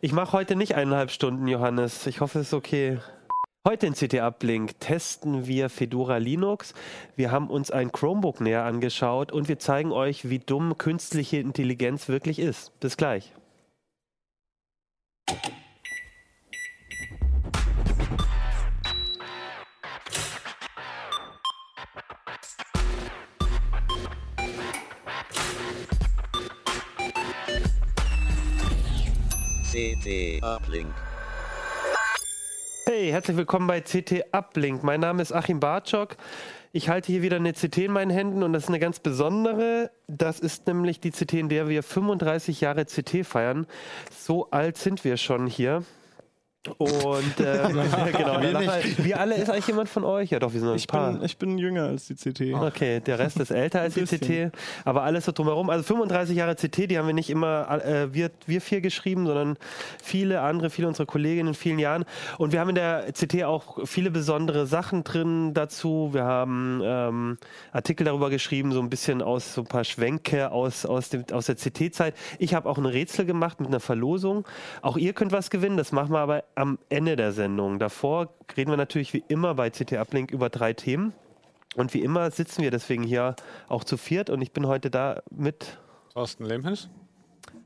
Ich mache heute nicht eineinhalb Stunden, Johannes. Ich hoffe, es ist okay. Heute in CT Uplink testen wir Fedora Linux. Wir haben uns ein Chromebook näher angeschaut und wir zeigen euch, wie dumm künstliche Intelligenz wirklich ist. Bis gleich. CT Uplink. Hey, herzlich willkommen bei CT Uplink. Mein Name ist Achim Bartschok. Ich halte hier wieder eine CT in meinen Händen und das ist eine ganz besondere. Das ist nämlich die CT, in der wir 35 Jahre CT feiern. So alt sind wir schon hier. Und äh, genau, nicht. wir alle, ist eigentlich jemand von euch? Ja doch, wir sind ein Ich paar. bin, ich bin jünger als die CT. Okay, der Rest ist älter als die Ein. CT, aber alles so drumherum. Also 35 Jahre CT, die haben wir nicht immer äh, wir, wir vier geschrieben, sondern viele andere, viele unserer Kolleginnen in vielen Jahren. Und wir haben in der CT auch viele besondere Sachen drin dazu. Wir haben ähm, Artikel darüber geschrieben, so ein bisschen aus so ein paar Schwenke aus, aus, dem, aus der CT-Zeit. Ich habe auch ein Rätsel gemacht mit einer Verlosung. Auch ihr könnt was gewinnen, das machen wir aber am Ende der Sendung. Davor reden wir natürlich wie immer bei CT Uplink über drei Themen. Und wie immer sitzen wir deswegen hier auch zu viert und ich bin heute da mit. Thorsten Lehmhens.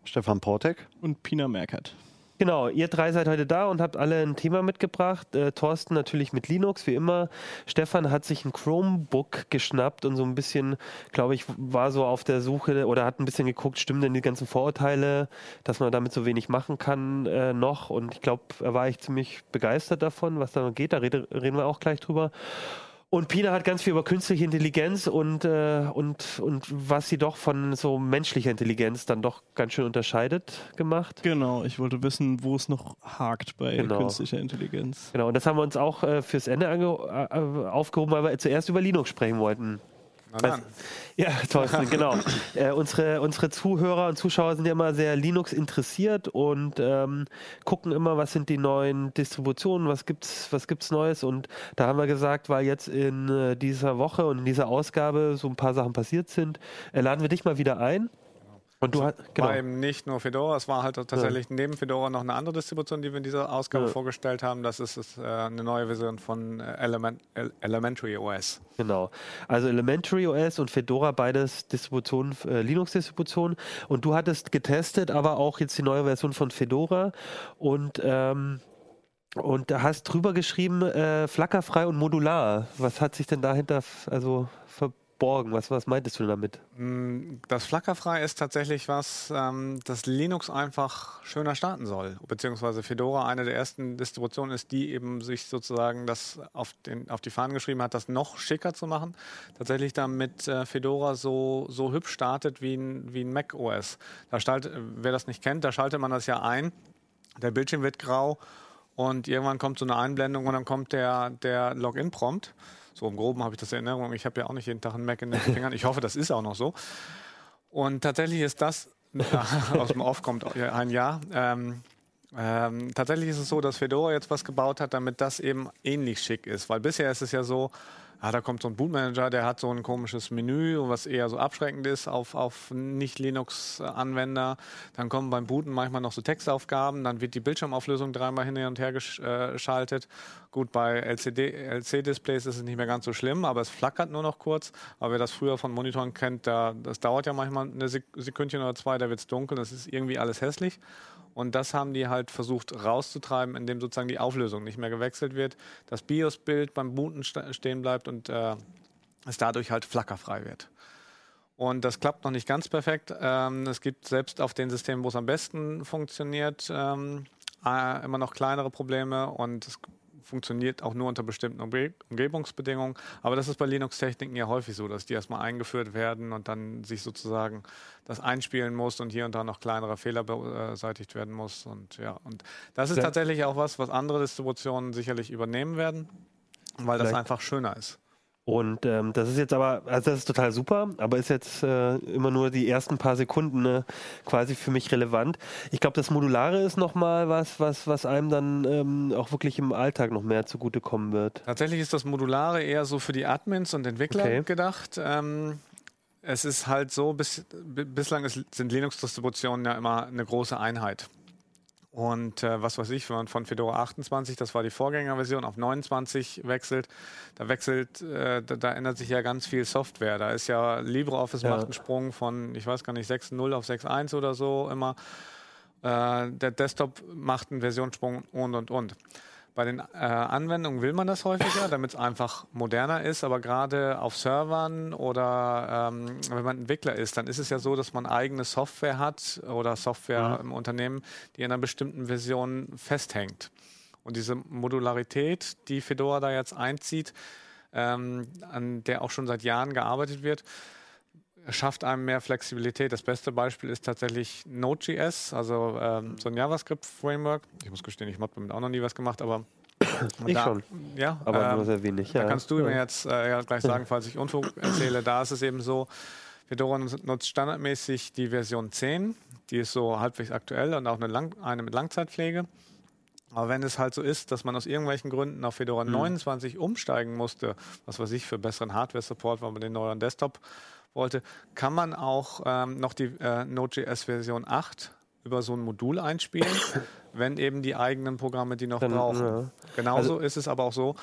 Stefan Portek. Und Pina Merkert. Genau, ihr drei seid heute da und habt alle ein Thema mitgebracht. Äh, Thorsten natürlich mit Linux, wie immer. Stefan hat sich ein Chromebook geschnappt und so ein bisschen, glaube ich, war so auf der Suche oder hat ein bisschen geguckt, stimmen denn die ganzen Vorurteile, dass man damit so wenig machen kann äh, noch. Und ich glaube, er war echt ziemlich begeistert davon, was da noch geht. Da rede, reden wir auch gleich drüber. Und Pina hat ganz viel über künstliche Intelligenz und, äh, und, und was sie doch von so menschlicher Intelligenz dann doch ganz schön unterscheidet gemacht. Genau, ich wollte wissen, wo es noch hakt bei Genau. künstlicher Intelligenz. Genau, und das haben wir uns auch äh, fürs Ende äh, aufgehoben, weil wir zuerst über Linux sprechen wollten. Ja, Thorsten, genau. Äh, unsere, unsere Zuhörer und Zuschauer sind ja immer sehr Linux interessiert und ähm, gucken immer, was sind die neuen Distributionen, was gibt's, was gibt's Neues. Und da haben wir gesagt, weil jetzt in äh, dieser Woche und in dieser Ausgabe so ein paar Sachen passiert sind, äh, laden wir dich mal wieder ein. Und du hast genau. War eben nicht nur Fedora, es war halt tatsächlich neben Fedora noch eine andere Distribution, die wir in dieser Ausgabe Ja. vorgestellt haben. Das ist, ist äh, eine neue Version von äh, Element, El Elementary OS. Genau. Also Elementary OS und Fedora, beides Distributionen, äh, Linux-Distributionen. Und du hattest getestet, aber auch jetzt die neue Version von Fedora. Und, ähm, und da hast drüber geschrieben, äh, flackerfrei und modular. Was hat sich denn dahinter also verborgen? Was, was meintest du damit? Mm, Das Flackerfrei ist tatsächlich was, ähm, das Linux einfach schöner starten soll. Beziehungsweise Fedora eine der ersten Distributionen ist, die eben sich sozusagen das auf, den, auf die Fahnen geschrieben hat, das noch schicker zu machen. Tatsächlich damit äh, Fedora so, so hübsch startet wie ein, wie ein Mac OS. Da stalt, wer das nicht kennt, da schaltet man das ja ein. Der Bildschirm wird grau und irgendwann kommt so eine Einblendung und dann kommt der, der Login-Prompt. So im Groben habe ich das in Erinnerung. Ich habe ja auch nicht jeden Tag einen Mac in den Fingern. Ich hoffe, das ist auch noch so. Und tatsächlich ist das, aus dem Off kommt ein Jahr. Ähm, ähm, tatsächlich ist es so, dass Fedora jetzt was gebaut hat, damit das eben ähnlich schick ist. Weil bisher ist es ja so, ah, da kommt so ein Bootmanager, der hat so ein komisches Menü, was eher so abschreckend ist auf, auf Nicht-Linux-Anwender. Dann kommen beim Booten manchmal noch so Textaufgaben, dann wird die Bildschirmauflösung dreimal hin und her gesch- geschaltet. Gut, bei LCD LC-Displays ist es nicht mehr ganz so schlimm, aber es flackert nur noch kurz. Aber wer das früher von Monitoren kennt, da, das dauert ja manchmal eine Sek Sekündchen oder zwei, da wird es dunkel, das ist irgendwie alles hässlich. Und das haben die halt versucht rauszutreiben, indem sozusagen die Auflösung nicht mehr gewechselt wird, das BIOS-Bild beim Booten stehen bleibt und äh, es dadurch halt flackerfrei wird. Und das klappt noch nicht ganz perfekt. Ähm, es gibt selbst auf den Systemen, wo es am besten funktioniert, ähm, äh, immer noch kleinere Probleme und es funktioniert auch nur unter bestimmten Umge Umgebungsbedingungen. Aber das ist bei Linux-Techniken ja häufig so, dass die erstmal eingeführt werden und dann sich sozusagen das einspielen muss und hier und da noch kleinere Fehler beseitigt werden muss. Und ja, und das ist tatsächlich auch was, was andere Distributionen sicherlich übernehmen werden, weil das einfach schöner ist. Und ähm, das ist jetzt aber, also das ist total super, aber ist jetzt äh, immer nur die ersten paar Sekunden ne, quasi für mich relevant. Ich glaube, das Modulare ist nochmal was, was, was einem dann ähm, auch wirklich im Alltag noch mehr zugutekommen wird. Tatsächlich ist das Modulare eher so für die Admins und Entwickler Okay. gedacht. Ähm, es ist halt so, bis, bi- bislang ist, sind Linux-Distributionen ja immer eine große Einheit. Und äh, was weiß ich, wenn man von Fedora 28, das war die Vorgängerversion, auf 29 wechselt, da wechselt, äh, da, da ändert sich ja ganz viel Software. Da ist ja LibreOffice Ja. macht einen Sprung von, ich weiß gar nicht, 6.0 auf 6.1 oder so immer. Äh, der Desktop macht einen Versionssprung und und und. Bei den äh, Anwendungen will man das häufiger, damit es einfach moderner ist, aber gerade auf Servern oder ähm, wenn man Entwickler ist, dann ist es ja so, dass man eigene Software hat oder Software im Unternehmen, die in einer bestimmten Version festhängt. Und diese Modularität, die Fedora da jetzt einzieht, ähm, an der auch schon seit Jahren gearbeitet wird, schafft einem mehr Flexibilität. Das beste Beispiel ist tatsächlich Node.js, also ähm, so ein JavaScript-Framework. Ich muss gestehen, ich habe damit auch noch nie was gemacht, aber Ich da, schon, Ja, aber ähm, nur sehr wenig. da ja. kannst du ja. mir jetzt äh, gleich sagen, falls ich Unfug erzähle. Da ist es eben so, Fedora nutzt standardmäßig die Version 10. Die ist so halbwegs aktuell und auch eine, Lang eine mit Langzeitpflege. Aber wenn es halt so ist, dass man aus irgendwelchen Gründen auf Fedora 29 umsteigen musste, was weiß ich, für besseren Hardware-Support, weil man den neuen Desktop wollte, kann man auch ähm, noch die äh, Node.js Version 8 über so ein Modul einspielen, wenn eben die eigenen Programme die noch Dann, brauchen. ja. Genauso ist es aber auch so,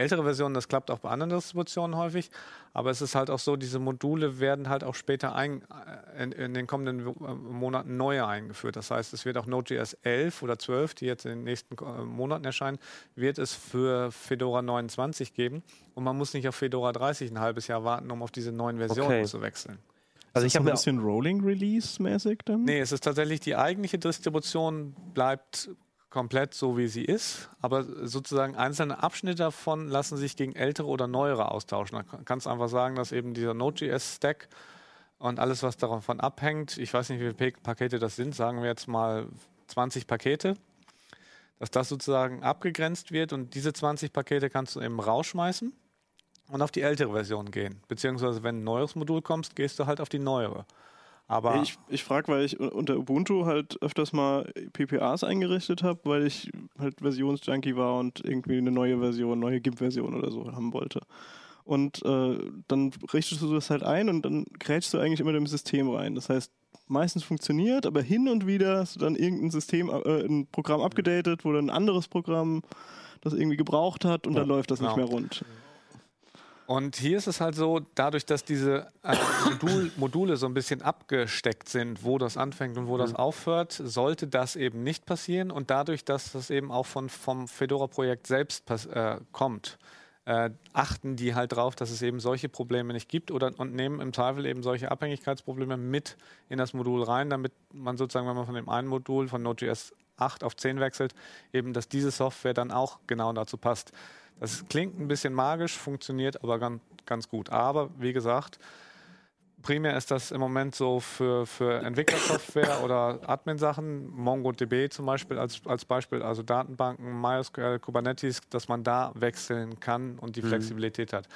ältere Versionen, das klappt auch bei anderen Distributionen häufig, aber es ist halt auch so, diese Module werden halt auch später ein, äh, in, in den kommenden äh, Monaten neue eingeführt. Das heißt, es wird auch Node.js 11 oder 12, die jetzt in den nächsten äh, Monaten erscheinen, wird es für Fedora 29 geben und man muss nicht auf Fedora 30 ein halbes Jahr warten, um auf diese neuen Versionen Okay. zu wechseln. Also ist ich habe ein bisschen Rolling Release mäßig dann? Nee, es ist tatsächlich die eigentliche Distribution bleibt komplett so, wie sie ist, aber sozusagen einzelne Abschnitte davon lassen sich gegen ältere oder neuere austauschen. Da kannst du einfach sagen, dass eben dieser Node.js-Stack und alles, was davon abhängt, ich weiß nicht, wie viele Pa- Pakete das sind, sagen wir jetzt mal 20 Pakete, dass das sozusagen abgegrenzt wird und diese 20 Pakete kannst du eben rausschmeißen und auf die ältere Version gehen. Beziehungsweise, wenn ein neues Modul kommst, gehst du halt auf die neuere. Aber Ich, ich frage, weil ich unter Ubuntu halt öfters mal PPAs eingerichtet habe, weil ich halt Versionsjunkie war und irgendwie eine neue Version, neue GIMP-Version oder so haben wollte. Und äh, dann richtest du das halt ein und dann grätschst du eigentlich immer im System rein. Das heißt, meistens funktioniert, aber hin und wieder hast du dann irgendein System, äh, ein Programm abgedatet, wo dann ein anderes Programm das irgendwie gebraucht hat und dann läuft das nicht genau. mehr rund. Und hier ist es halt so, dadurch, dass diese äh, Modul, Module so ein bisschen abgesteckt sind, wo das anfängt und wo das aufhört, sollte das eben nicht passieren. Und dadurch, dass das eben auch von, vom Fedora-Projekt selbst äh, kommt, äh, achten die halt drauf, dass es eben solche Probleme nicht gibt oder, und nehmen im Zweifel eben solche Abhängigkeitsprobleme mit in das Modul rein, damit man sozusagen, wenn man von dem einen Modul von Node.js 8 auf 10 wechselt, eben, dass diese Software dann auch genau dazu passt. Das klingt ein bisschen magisch, funktioniert aber ganz, ganz gut. Aber wie gesagt, primär ist das im Moment so für, für Entwicklersoftware oder Admin-Sachen, MongoDB zum Beispiel als, als Beispiel, also Datenbanken, MySQL, Kubernetes, dass man da wechseln kann und die Flexibilität hat.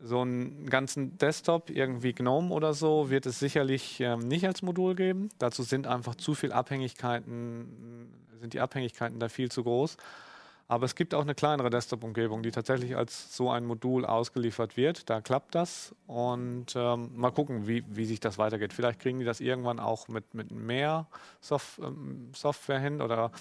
So einen ganzen Desktop, irgendwie GNOME oder so, wird es sicherlich ähm, nicht als Modul geben. Dazu sind einfach zu viele Abhängigkeiten, sind die Abhängigkeiten da viel zu groß. Aber es gibt auch eine kleinere Desktop-Umgebung, die tatsächlich als so ein Modul ausgeliefert wird. Da klappt das. Und ähm, mal gucken, wie, wie sich das weitergeht. Vielleicht kriegen die das irgendwann auch mit, mit mehr Sof ähm, Software hin oder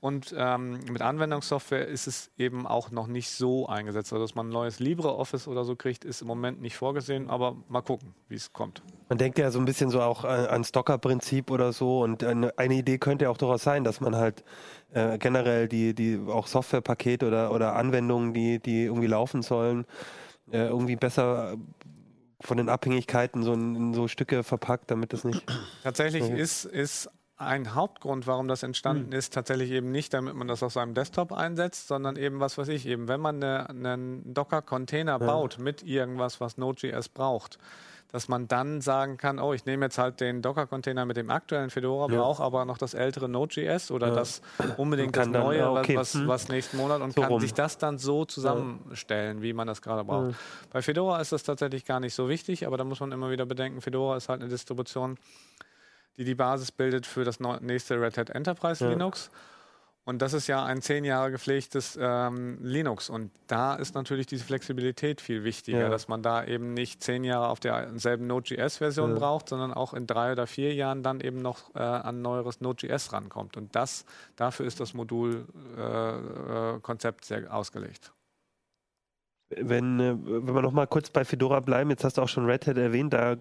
und ähm, mit Anwendungssoftware ist es eben auch noch nicht so eingesetzt. Also, dass man ein neues LibreOffice oder so kriegt, ist im Moment nicht vorgesehen, aber mal gucken, wie es kommt. Man denkt ja so ein bisschen so auch an, an Stocker-Prinzip oder so und eine, Idee könnte ja auch durchaus sein, dass man halt äh, generell die, die auch Softwarepakete oder, oder Anwendungen, die, die irgendwie laufen sollen, äh, irgendwie besser von den Abhängigkeiten so in, in so Stücke verpackt, damit das nicht. Tatsächlich ist, ist ein Hauptgrund, warum das entstanden ist, tatsächlich eben nicht, damit man das auf seinem Desktop einsetzt, sondern eben, was weiß ich, eben, wenn man eine, einen Docker-Container baut mit irgendwas, was Node.js braucht, dass man dann sagen kann, oh, ich nehme jetzt halt den Docker-Container mit dem aktuellen Fedora, Ja. brauche aber noch das ältere Node.js oder Ja. das unbedingt das dann, neue, ja, okay, was, hm. was nächsten Monat und So kann rum. sich das dann so zusammenstellen, wie man das gerade braucht. Bei Fedora ist das tatsächlich gar nicht so wichtig, aber da muss man immer wieder bedenken, Fedora ist halt eine Distribution, die die Basis bildet für das nächste Red Hat Enterprise Ja. Linux. Und das ist ja ein zehn Jahre gepflegtes ähm, Linux. Und da ist natürlich diese Flexibilität viel wichtiger, Ja. dass man da eben nicht zehn Jahre auf derselben Node.js-Version Ja. braucht, sondern auch in drei oder vier Jahren dann eben noch äh, an neueres Node.js rankommt. Und das, dafür ist das Modulkonzept äh, Konzept sehr ausgelegt. Wenn, äh, wenn wir noch mal kurz bei Fedora bleiben, jetzt hast du auch schon Red Hat erwähnt, da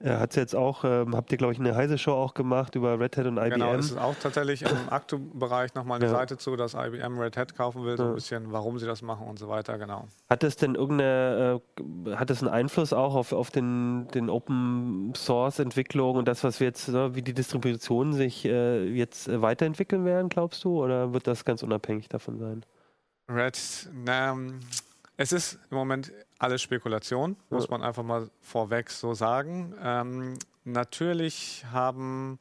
äh, hat es jetzt auch, ähm, habt ihr glaube ich eine heise Show auch gemacht über Red Hat und IBM. Genau, es ist auch tatsächlich im Aktu-Bereich nochmal eine Ja. Seite zu, dass IBM Red Hat kaufen will, so ein bisschen, warum sie das machen und so weiter, genau. Hat es denn irgendeine, äh, hat es einen Einfluss auch auf, auf den, den Open Source Entwicklung und das, was wir jetzt, ne, wie die Distributionen sich äh, jetzt äh, weiterentwickeln werden, glaubst du? Oder wird das ganz unabhängig davon sein? Red, na, ähm, es ist im Moment alles Spekulation, muss man einfach mal vorweg so sagen. Ähm, natürlich haben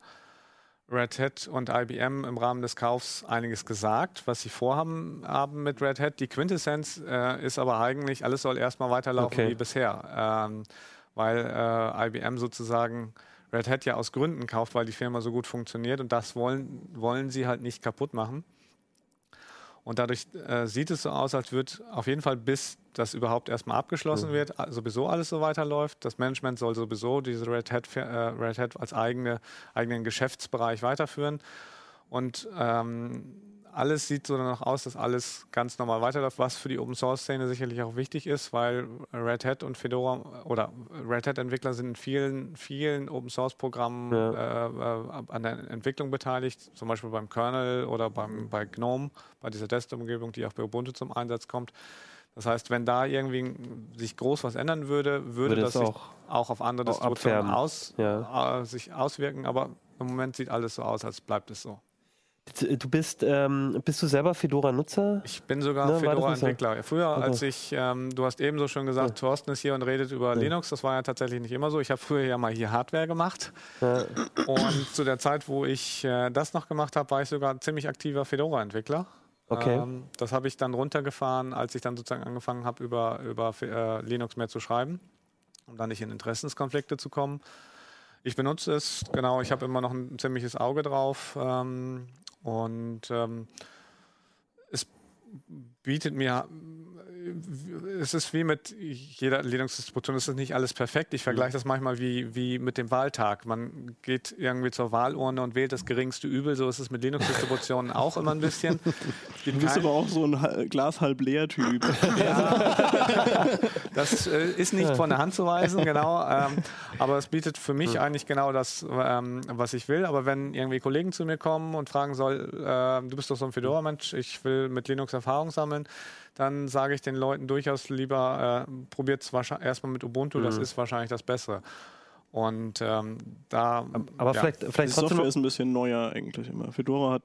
Red Hat und IBM im Rahmen des Kaufs einiges gesagt, was sie vorhaben haben mit Red Hat. Die Quintessenz äh, ist aber eigentlich, alles soll erstmal weiterlaufen Okay. wie bisher, ähm, weil äh, IBM sozusagen Red Hat ja aus Gründen kauft, weil die Firma so gut funktioniert und das wollen, wollen sie halt nicht kaputt machen. Und dadurch äh, sieht es so aus, als wird auf jeden Fall, bis das überhaupt erstmal abgeschlossen Mhm. wird, sowieso alles so weiterläuft. Das Management soll sowieso diese Red Hat, äh, Red Hat als eigene, eigenen Geschäftsbereich weiterführen. Und ähm, alles sieht so danach aus, dass alles ganz normal weiterläuft, was für die Open Source Szene sicherlich auch wichtig ist, weil Red Hat und Fedora oder Red Hat Entwickler sind in vielen, vielen Open Source Programmen Ja. äh, äh, an der Entwicklung beteiligt, zum Beispiel beim Kernel oder beim, bei GNOME, bei dieser Desktop-Umgebung, die auch bei Ubuntu zum Einsatz kommt. Das heißt, wenn da irgendwie sich groß was ändern würde, würde, Würde das auch auch auf andere Distributionen aus, Ja. äh, sich auswirken, aber im Moment sieht alles so aus, als bleibt es so. Du bist, ähm, bist du selber Fedora-Nutzer? Ich bin sogar Ne? Fedora-Entwickler. Früher, Okay. als ich, ähm, du hast eben so schon gesagt, Ja. Thorsten ist hier und redet über Ja. Linux. Das war ja tatsächlich nicht immer so. Ich habe früher ja mal hier Hardware gemacht. Ja. Und zu der Zeit, wo ich äh, das noch gemacht habe, war ich sogar ziemlich aktiver Fedora-Entwickler. Okay. Ähm, das habe ich dann runtergefahren, als ich dann sozusagen angefangen habe, über, über äh, Linux mehr zu schreiben, um dann nicht in Interessenskonflikte zu kommen. Ich benutze es, genau, ich habe immer noch ein ziemliches Auge drauf ähm, und ähm, es bietet mir, es ist wie mit jeder Linux-Distribution, es ist nicht alles perfekt. Ich vergleiche das manchmal wie, wie mit dem Wahltag. Man geht irgendwie zur Wahlurne und wählt das geringste Übel. So ist es mit Linux-Distributionen auch immer ein bisschen. Du bist aber auch so ein Glas halb leer Typ. Das äh, ist nicht von der Hand zu weisen, genau. Ähm, aber es bietet für mich eigentlich genau das, ähm, was ich will. Aber wenn irgendwie Kollegen zu mir kommen und fragen soll, äh, du bist doch so ein Fedora-Mensch, ich will mit Linux Erfahrung sammeln, dann sage ich den Leuten durchaus lieber, äh, probiert es erstmal mit Ubuntu, das ist wahrscheinlich das Bessere. Und ähm, da. Aber ja. vielleicht, Die vielleicht trotzdem Software ist ein bisschen neuer eigentlich immer. Fedora hat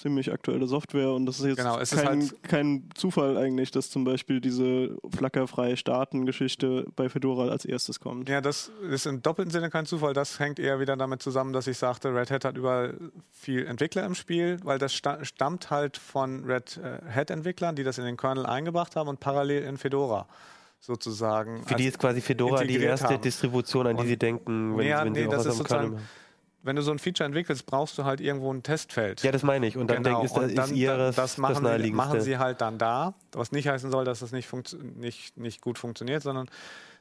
ziemlich aktuelle Software und das ist jetzt Genau, es ist kein, halt- kein Zufall eigentlich, dass zum Beispiel diese flackerfreie Starten-Geschichte bei Fedora als erstes kommt. Ja, das ist im doppelten Sinne kein Zufall. Das hängt eher wieder damit zusammen, dass ich sagte, Red Hat hat überall viel Entwickler im Spiel, weil das sta stammt halt von Red äh, Hat-Entwicklern, die das in den Kernel eingebracht haben und parallel in Fedora sozusagen. für die ist quasi Fedora die erste haben. Distribution, an die Und- sie denken, wenn, Ja, wenn nee, sie auch das was ist am Kernel sozusagen- machen. Wenn du so ein Feature entwickelst, brauchst du halt irgendwo ein Testfeld. Ja, das meine ich. Und dann Genau, denke ich, das dann- ist ihres das machen, das sie, machen sie halt dann da, was nicht heißen soll, dass das nicht, nicht, nicht gut funktioniert, sondern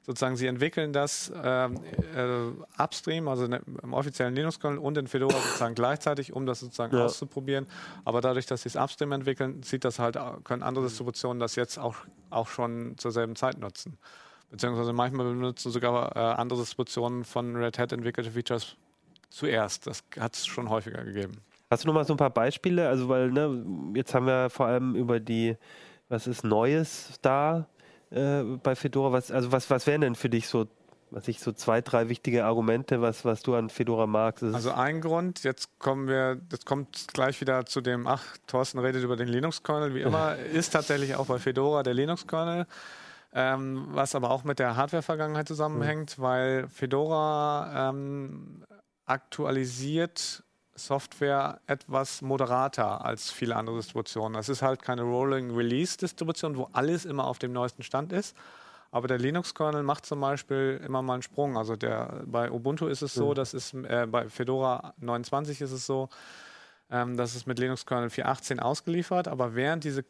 sozusagen sie entwickeln das ähm, äh, upstream, also ne- im offiziellen Linux-Kernel und in Fedora sozusagen gleichzeitig, um das sozusagen Ja. auszuprobieren. Aber dadurch, dass sie es upstream entwickeln, sieht das halt, können andere Distributionen das jetzt auch, auch schon zur selben Zeit nutzen. Beziehungsweise manchmal benutzen sogar äh, andere Distributionen von Red Hat entwickelte Features zuerst. Das hat es schon häufiger gegeben. Hast du noch mal so ein paar Beispiele? Also, weil, ne, jetzt haben wir vor allem über die, was ist Neues da äh, bei Fedora? Was, also, was, was wären denn für dich so was ich so zwei, drei wichtige Argumente, was, was du an Fedora magst. Also ein Grund, jetzt kommen wir, jetzt kommt gleich wieder zu dem, ach, Thorsten redet über den Linux-Kernel, wie immer, ist tatsächlich auch bei Fedora der Linux-Kernel. Ähm, was aber auch mit der Hardware-Vergangenheit zusammenhängt, weil Fedora ähm, aktualisiert Software etwas moderater als viele andere Distributionen. Das ist halt keine Rolling Release Distribution, wo alles immer auf dem neuesten Stand ist. Aber der Linux-Kernel macht zum Beispiel immer mal einen Sprung. Also der, bei Ubuntu ist es so, dass es äh, bei Fedora 29 ist es so, ähm, dass es mit Linux-Kernel 4.18 ausgeliefert, aber während diese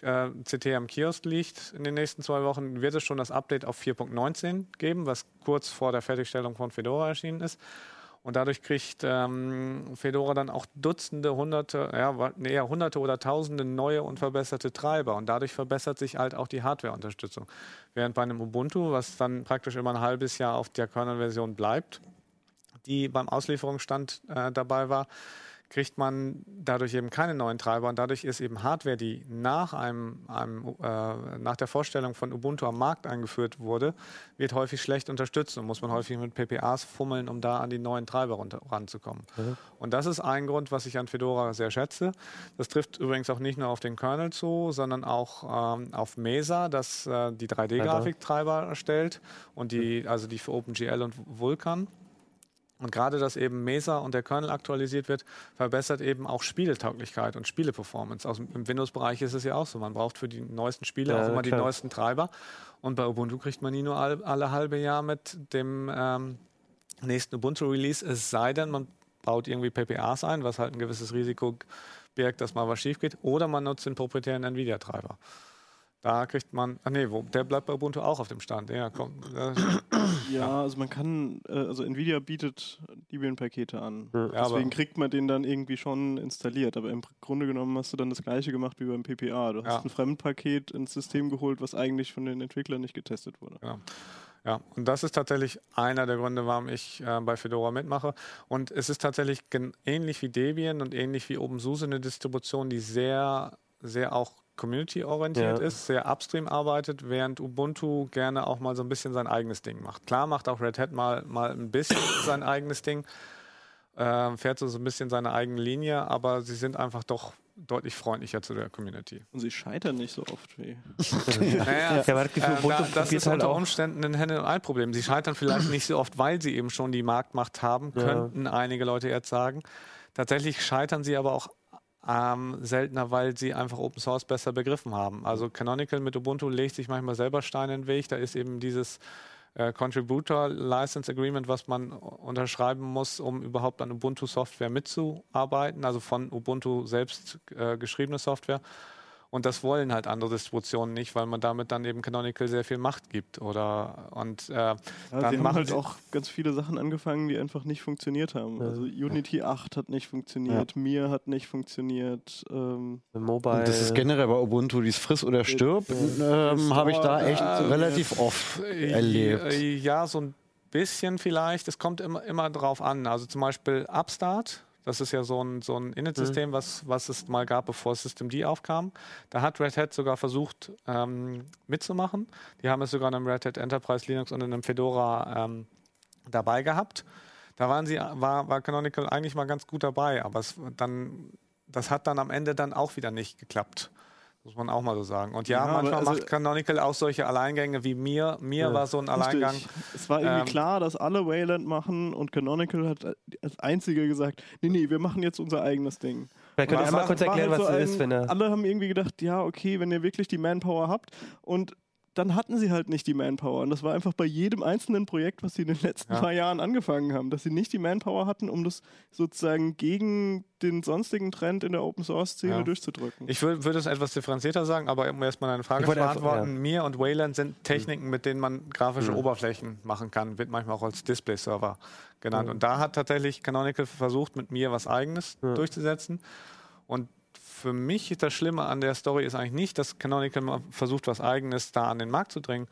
äh, CT am Kiosk liegt in den nächsten zwei Wochen, wird es schon das Update auf 4.19 geben, was kurz vor der Fertigstellung von Fedora erschienen ist. Und dadurch kriegt ähm, Fedora dann auch Dutzende, Hunderte, ja, eher Hunderte oder Tausende neue und verbesserte Treiber. Und dadurch verbessert sich halt auch die Hardware-Unterstützung. Während bei einem Ubuntu, was dann praktisch immer ein halbes Jahr auf der Kernel-Version bleibt, die beim Auslieferungsstand äh, dabei war, kriegt man dadurch eben keine neuen Treiber und dadurch ist eben Hardware, die nach, einem, einem, äh, nach der Vorstellung von Ubuntu am Markt eingeführt wurde, wird häufig schlecht unterstützt und muss man häufig mit PPAs fummeln, um da an die neuen Treiber runter, ranzukommen. Und das ist ein Grund, was ich an Fedora sehr schätze. Das trifft übrigens auch nicht nur auf den Kernel zu, sondern auch ähm, auf Mesa, das äh, die 3D-Grafiktreiber erstellt und die, also die für OpenGL und Vulkan. Und gerade, dass eben Mesa und der Kernel aktualisiert wird, verbessert eben auch Spieletauglichkeit und Spieleperformance. Also Im Windows-Bereich ist es ja auch so. Man braucht für die neuesten Spiele Ja, auch immer die klar. neuesten Treiber. Und bei Ubuntu kriegt man die nur all, alle halbe Jahr mit dem ähm, nächsten Ubuntu-Release. Es sei denn, man baut irgendwie PPAs ein, was halt ein gewisses Risiko birgt, dass mal was schief geht. Oder man nutzt den proprietären NVIDIA-Treiber. Da kriegt man, ach nee, wo, der bleibt bei Ubuntu auch auf dem Stand. Ja, komm, äh, Ja, also man kann, äh, also Nvidia bietet Debian-Pakete an. Ja, Deswegen kriegt man den dann irgendwie schon installiert. Aber im Grunde genommen hast du dann das gleiche gemacht wie beim PPA. Du hast Ja. ein Fremdpaket ins System geholt, was eigentlich von den Entwicklern nicht getestet wurde. Ja, und das ist tatsächlich einer der Gründe, warum ich äh, bei Fedora mitmache. Und es ist tatsächlich ähnlich wie Debian und ähnlich wie OpenSUSE eine Distribution, die sehr, sehr auch community-orientiert Ja. ist, sehr upstream arbeitet, während Ubuntu gerne auch mal so ein bisschen sein eigenes Ding macht. Klar macht auch Red Hat mal, mal ein bisschen sein eigenes Ding, äh, fährt so, so ein bisschen seine eigene Linie, aber sie sind einfach doch deutlich freundlicher zu der Community. Und sie scheitern nicht so oft wie. Naja, Ja, das Gefühl, äh, da, das ist halt unter Umständen ein Henne- und Ei-Problem. Sie scheitern vielleicht nicht so oft, weil sie eben schon die Marktmacht haben, Ja. könnten einige Leute jetzt sagen. Tatsächlich scheitern sie aber auch ähm, seltener, weil sie einfach Open Source besser begriffen haben. Also Canonical mit Ubuntu legt sich manchmal selber Steine in den Weg. Da ist eben dieses äh, Contributor License Agreement, was man unterschreiben muss, um überhaupt an Ubuntu Software mitzuarbeiten, also von Ubuntu selbst äh, geschriebene Software. Und das wollen halt andere Distributionen nicht, weil man damit dann eben Canonical sehr viel Macht gibt. Oder und äh, Ja, Dann sie haben machen halt auch ganz viele Sachen angefangen, die einfach nicht funktioniert haben. Also Unity 8 hat nicht funktioniert, Mir hat nicht funktioniert. Ähm, Mobile. Und das ist generell bei Ubuntu, dieses Friss oder Stirb, ähm, habe ich da echt relativ oft erlebt. Äh, Ja, so ein bisschen vielleicht. Es kommt immer, immer drauf an. Also zum Beispiel Upstart. Das ist ja so ein, so ein Init-System, was, was es mal gab, bevor Systemd aufkam. Da hat Red Hat sogar versucht ähm, mitzumachen. Die haben es sogar in einem Red Hat Enterprise Linux und in einem Fedora ähm, dabei gehabt. Da waren sie, war, war Canonical eigentlich mal ganz gut dabei, aber es dann, das hat dann am Ende dann auch wieder nicht geklappt. Muss man auch mal so sagen. Und ja, Ja, manchmal also- macht Canonical auch solche Alleingänge wie mir. Mir war so ein Alleingang. Richtig. Es war irgendwie Ähm, klar, dass alle Wayland machen und Canonical hat als einzige gesagt, nee, nee, wir machen jetzt unser eigenes Ding. Vielleicht könnt ihr einmal kurz erklären, halt was so das ist, wenn er. Alle haben irgendwie gedacht, ja, okay, wenn ihr wirklich die Manpower habt und dann hatten sie halt nicht die Manpower. Und das war einfach bei jedem einzelnen Projekt, was sie in den letzten Ja. paar Jahren angefangen haben, dass sie nicht die Manpower hatten, um das sozusagen gegen den sonstigen Trend in der Open Source Szene Ja. durchzudrücken. Ich wür- würde es etwas differenzierter sagen, aber um erstmal deine Frage Ich zu beantworten. ja. Mir und Wayland sind Techniken, mit denen man grafische Mhm. Oberflächen machen kann. Wird manchmal auch als Display-Server genannt. Und da hat tatsächlich Canonical versucht, mit mir was Eigenes Ja. durchzusetzen. Und für mich das Schlimme an der Story ist eigentlich nicht, dass Canonical mal versucht, was Eigenes da an den Markt zu bringen,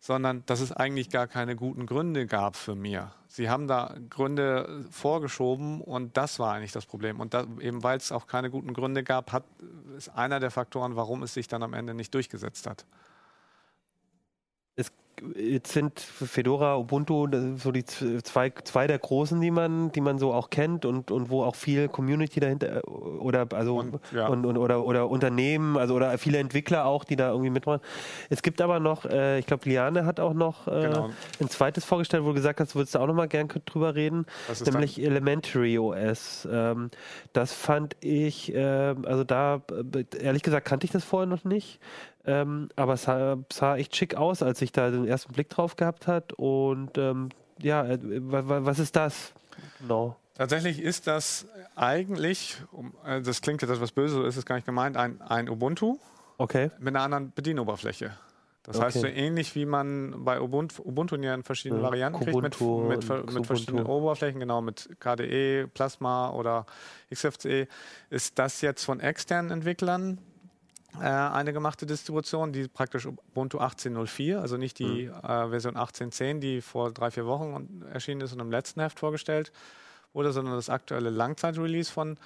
sondern dass es eigentlich gar keine guten Gründe gab für mir. Sie haben da Gründe vorgeschoben und das war eigentlich das Problem. Und da, eben weil es auch keine guten Gründe gab, hat, ist einer der Faktoren, warum es sich dann am Ende nicht durchgesetzt hat. Jetzt sind Fedora, Ubuntu so die zwei, zwei der großen, die man, die man so auch kennt und, und wo auch viel Community dahinter äh, oder also Und, ja. und, und, oder, oder Unternehmen, also oder viele Entwickler auch, die da irgendwie mitmachen. Es gibt aber noch, äh, ich glaube, Liane hat auch noch äh, Genau. ein zweites vorgestellt, wo du gesagt hast, du würdest da auch noch mal gern drüber reden, Das ist nämlich Elementary OS. Ähm, das fand ich, ähm, also da, äh, ehrlich gesagt, kannte ich das vorher noch nicht. Ähm, aber es sah, sah echt schick aus, als ich da den ersten Blick drauf gehabt hat. Und ähm, ja, äh, wa- wa- was ist das? Genau. Tatsächlich ist das eigentlich, um, äh, das klingt jetzt etwas böse, so ist es gar nicht gemeint, ein, ein Ubuntu Okay. mit einer anderen Bedienoberfläche. Das heißt, so Okay. ähnlich wie man bei Ubuntu, Ubuntu ja in verschiedenen Ja, Varianten kriegt, mit, Kubuntu mit, mit verschiedenen Oberflächen, genau, mit KDE, Plasma oder XFCE, ist das jetzt von externen Entwicklern eine gemachte Distribution, die praktisch Ubuntu 18.04, also nicht die Mhm. äh, Version 18.10, die vor drei, vier Wochen erschienen ist und im letzten Heft vorgestellt wurde, sondern das aktuelle Langzeit-Release von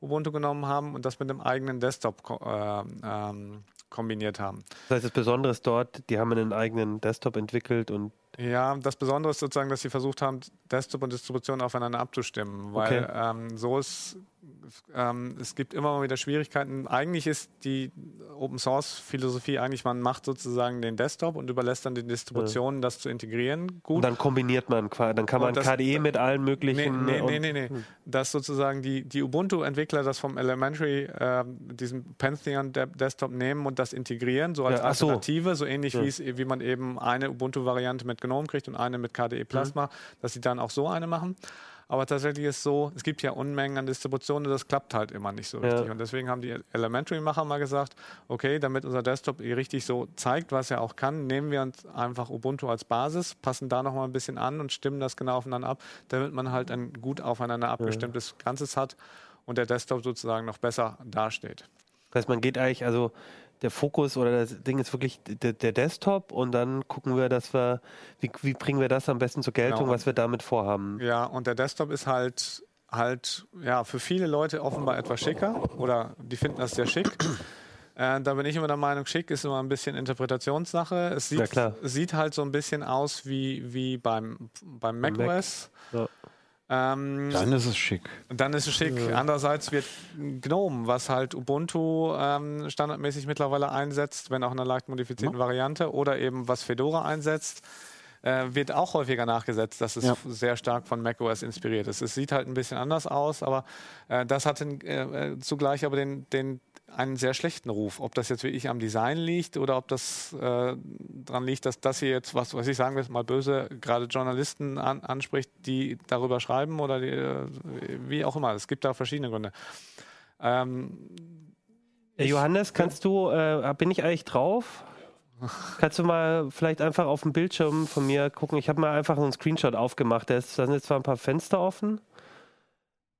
Ubuntu genommen haben und das mit einem eigenen Desktop ko äh, ähm, kombiniert haben. Das heißt, das Besondere ist dort, die haben einen eigenen Desktop entwickelt und Ja, das Besondere ist sozusagen, dass sie versucht haben, Desktop und Distribution aufeinander abzustimmen, weil Okay. ähm, so ist, ähm, es gibt immer mal wieder Schwierigkeiten. Eigentlich ist die Open Source Philosophie eigentlich, man macht sozusagen den Desktop und überlässt dann den Distributionen, das zu integrieren. Gut. Und dann kombiniert man, qua- dann kann man das- KDE mit allen Nee, möglichen. nee, und- nee, nee, nee. Dass sozusagen die, die Ubuntu-Entwickler das vom Elementary, ähm, diesen Pantheon De- Desktop nehmen und das integrieren, so als Ja, ach so. Alternative, so ähnlich Ja. wie man eben eine Ubuntu-Variante mit GNOME kriegt und eine mit KDE Plasma, Mhm. dass sie dann auch so eine machen. Aber tatsächlich ist so, es gibt ja Unmengen an Distributionen, das klappt halt immer nicht so Ja. richtig. Und deswegen haben die Elementary-Macher mal gesagt, okay, damit unser Desktop eh richtig so zeigt, was er auch kann, nehmen wir uns einfach Ubuntu als Basis, passen da nochmal ein bisschen an und stimmen das genau aufeinander ab, damit man halt ein gut aufeinander abgestimmtes Ganzes hat und der Desktop sozusagen noch besser dasteht. Das heißt, man geht eigentlich, also der Fokus oder das Ding ist wirklich der, der Desktop und dann gucken wir, dass wir, wie, wie bringen wir das am besten zur Geltung, Genau. was wir damit vorhaben. Ja, und der Desktop ist halt halt ja für viele Leute offenbar etwas schicker oder die finden das sehr schick. Äh, da bin ich immer der Meinung, schick ist immer ein bisschen Interpretationssache. Es sieht, klar. sieht halt so ein bisschen aus wie, wie beim, beim Mac. macOS. Ja. Ähm, Dann ist es schick. dann ist es schick. Andererseits wird GNOME, was halt Ubuntu ähm, standardmäßig mittlerweile einsetzt, wenn auch in einer leicht modifizierten Variante, oder eben was Fedora einsetzt, äh, wird auch häufiger nachgesetzt, dass es Ja. sehr stark von macOS inspiriert ist. Es sieht halt ein bisschen anders aus, aber äh, das hat den, äh, äh, zugleich aber den, den, einen sehr schlechten Ruf. Ob das jetzt wirklich am Design liegt oder ob das äh, daran liegt, dass das hier jetzt, was, was ich sagen will, mal böse, gerade Journalisten an, anspricht, die darüber schreiben oder die, äh, wie auch immer. Es gibt da verschiedene Gründe. Ähm, Äh, Johannes, kannst du, äh, bin ich eigentlich drauf? Kannst du mal vielleicht einfach auf dem Bildschirm von mir gucken? Ich habe mal einfach einen Screenshot aufgemacht. Da sind jetzt zwar ein paar Fenster offen,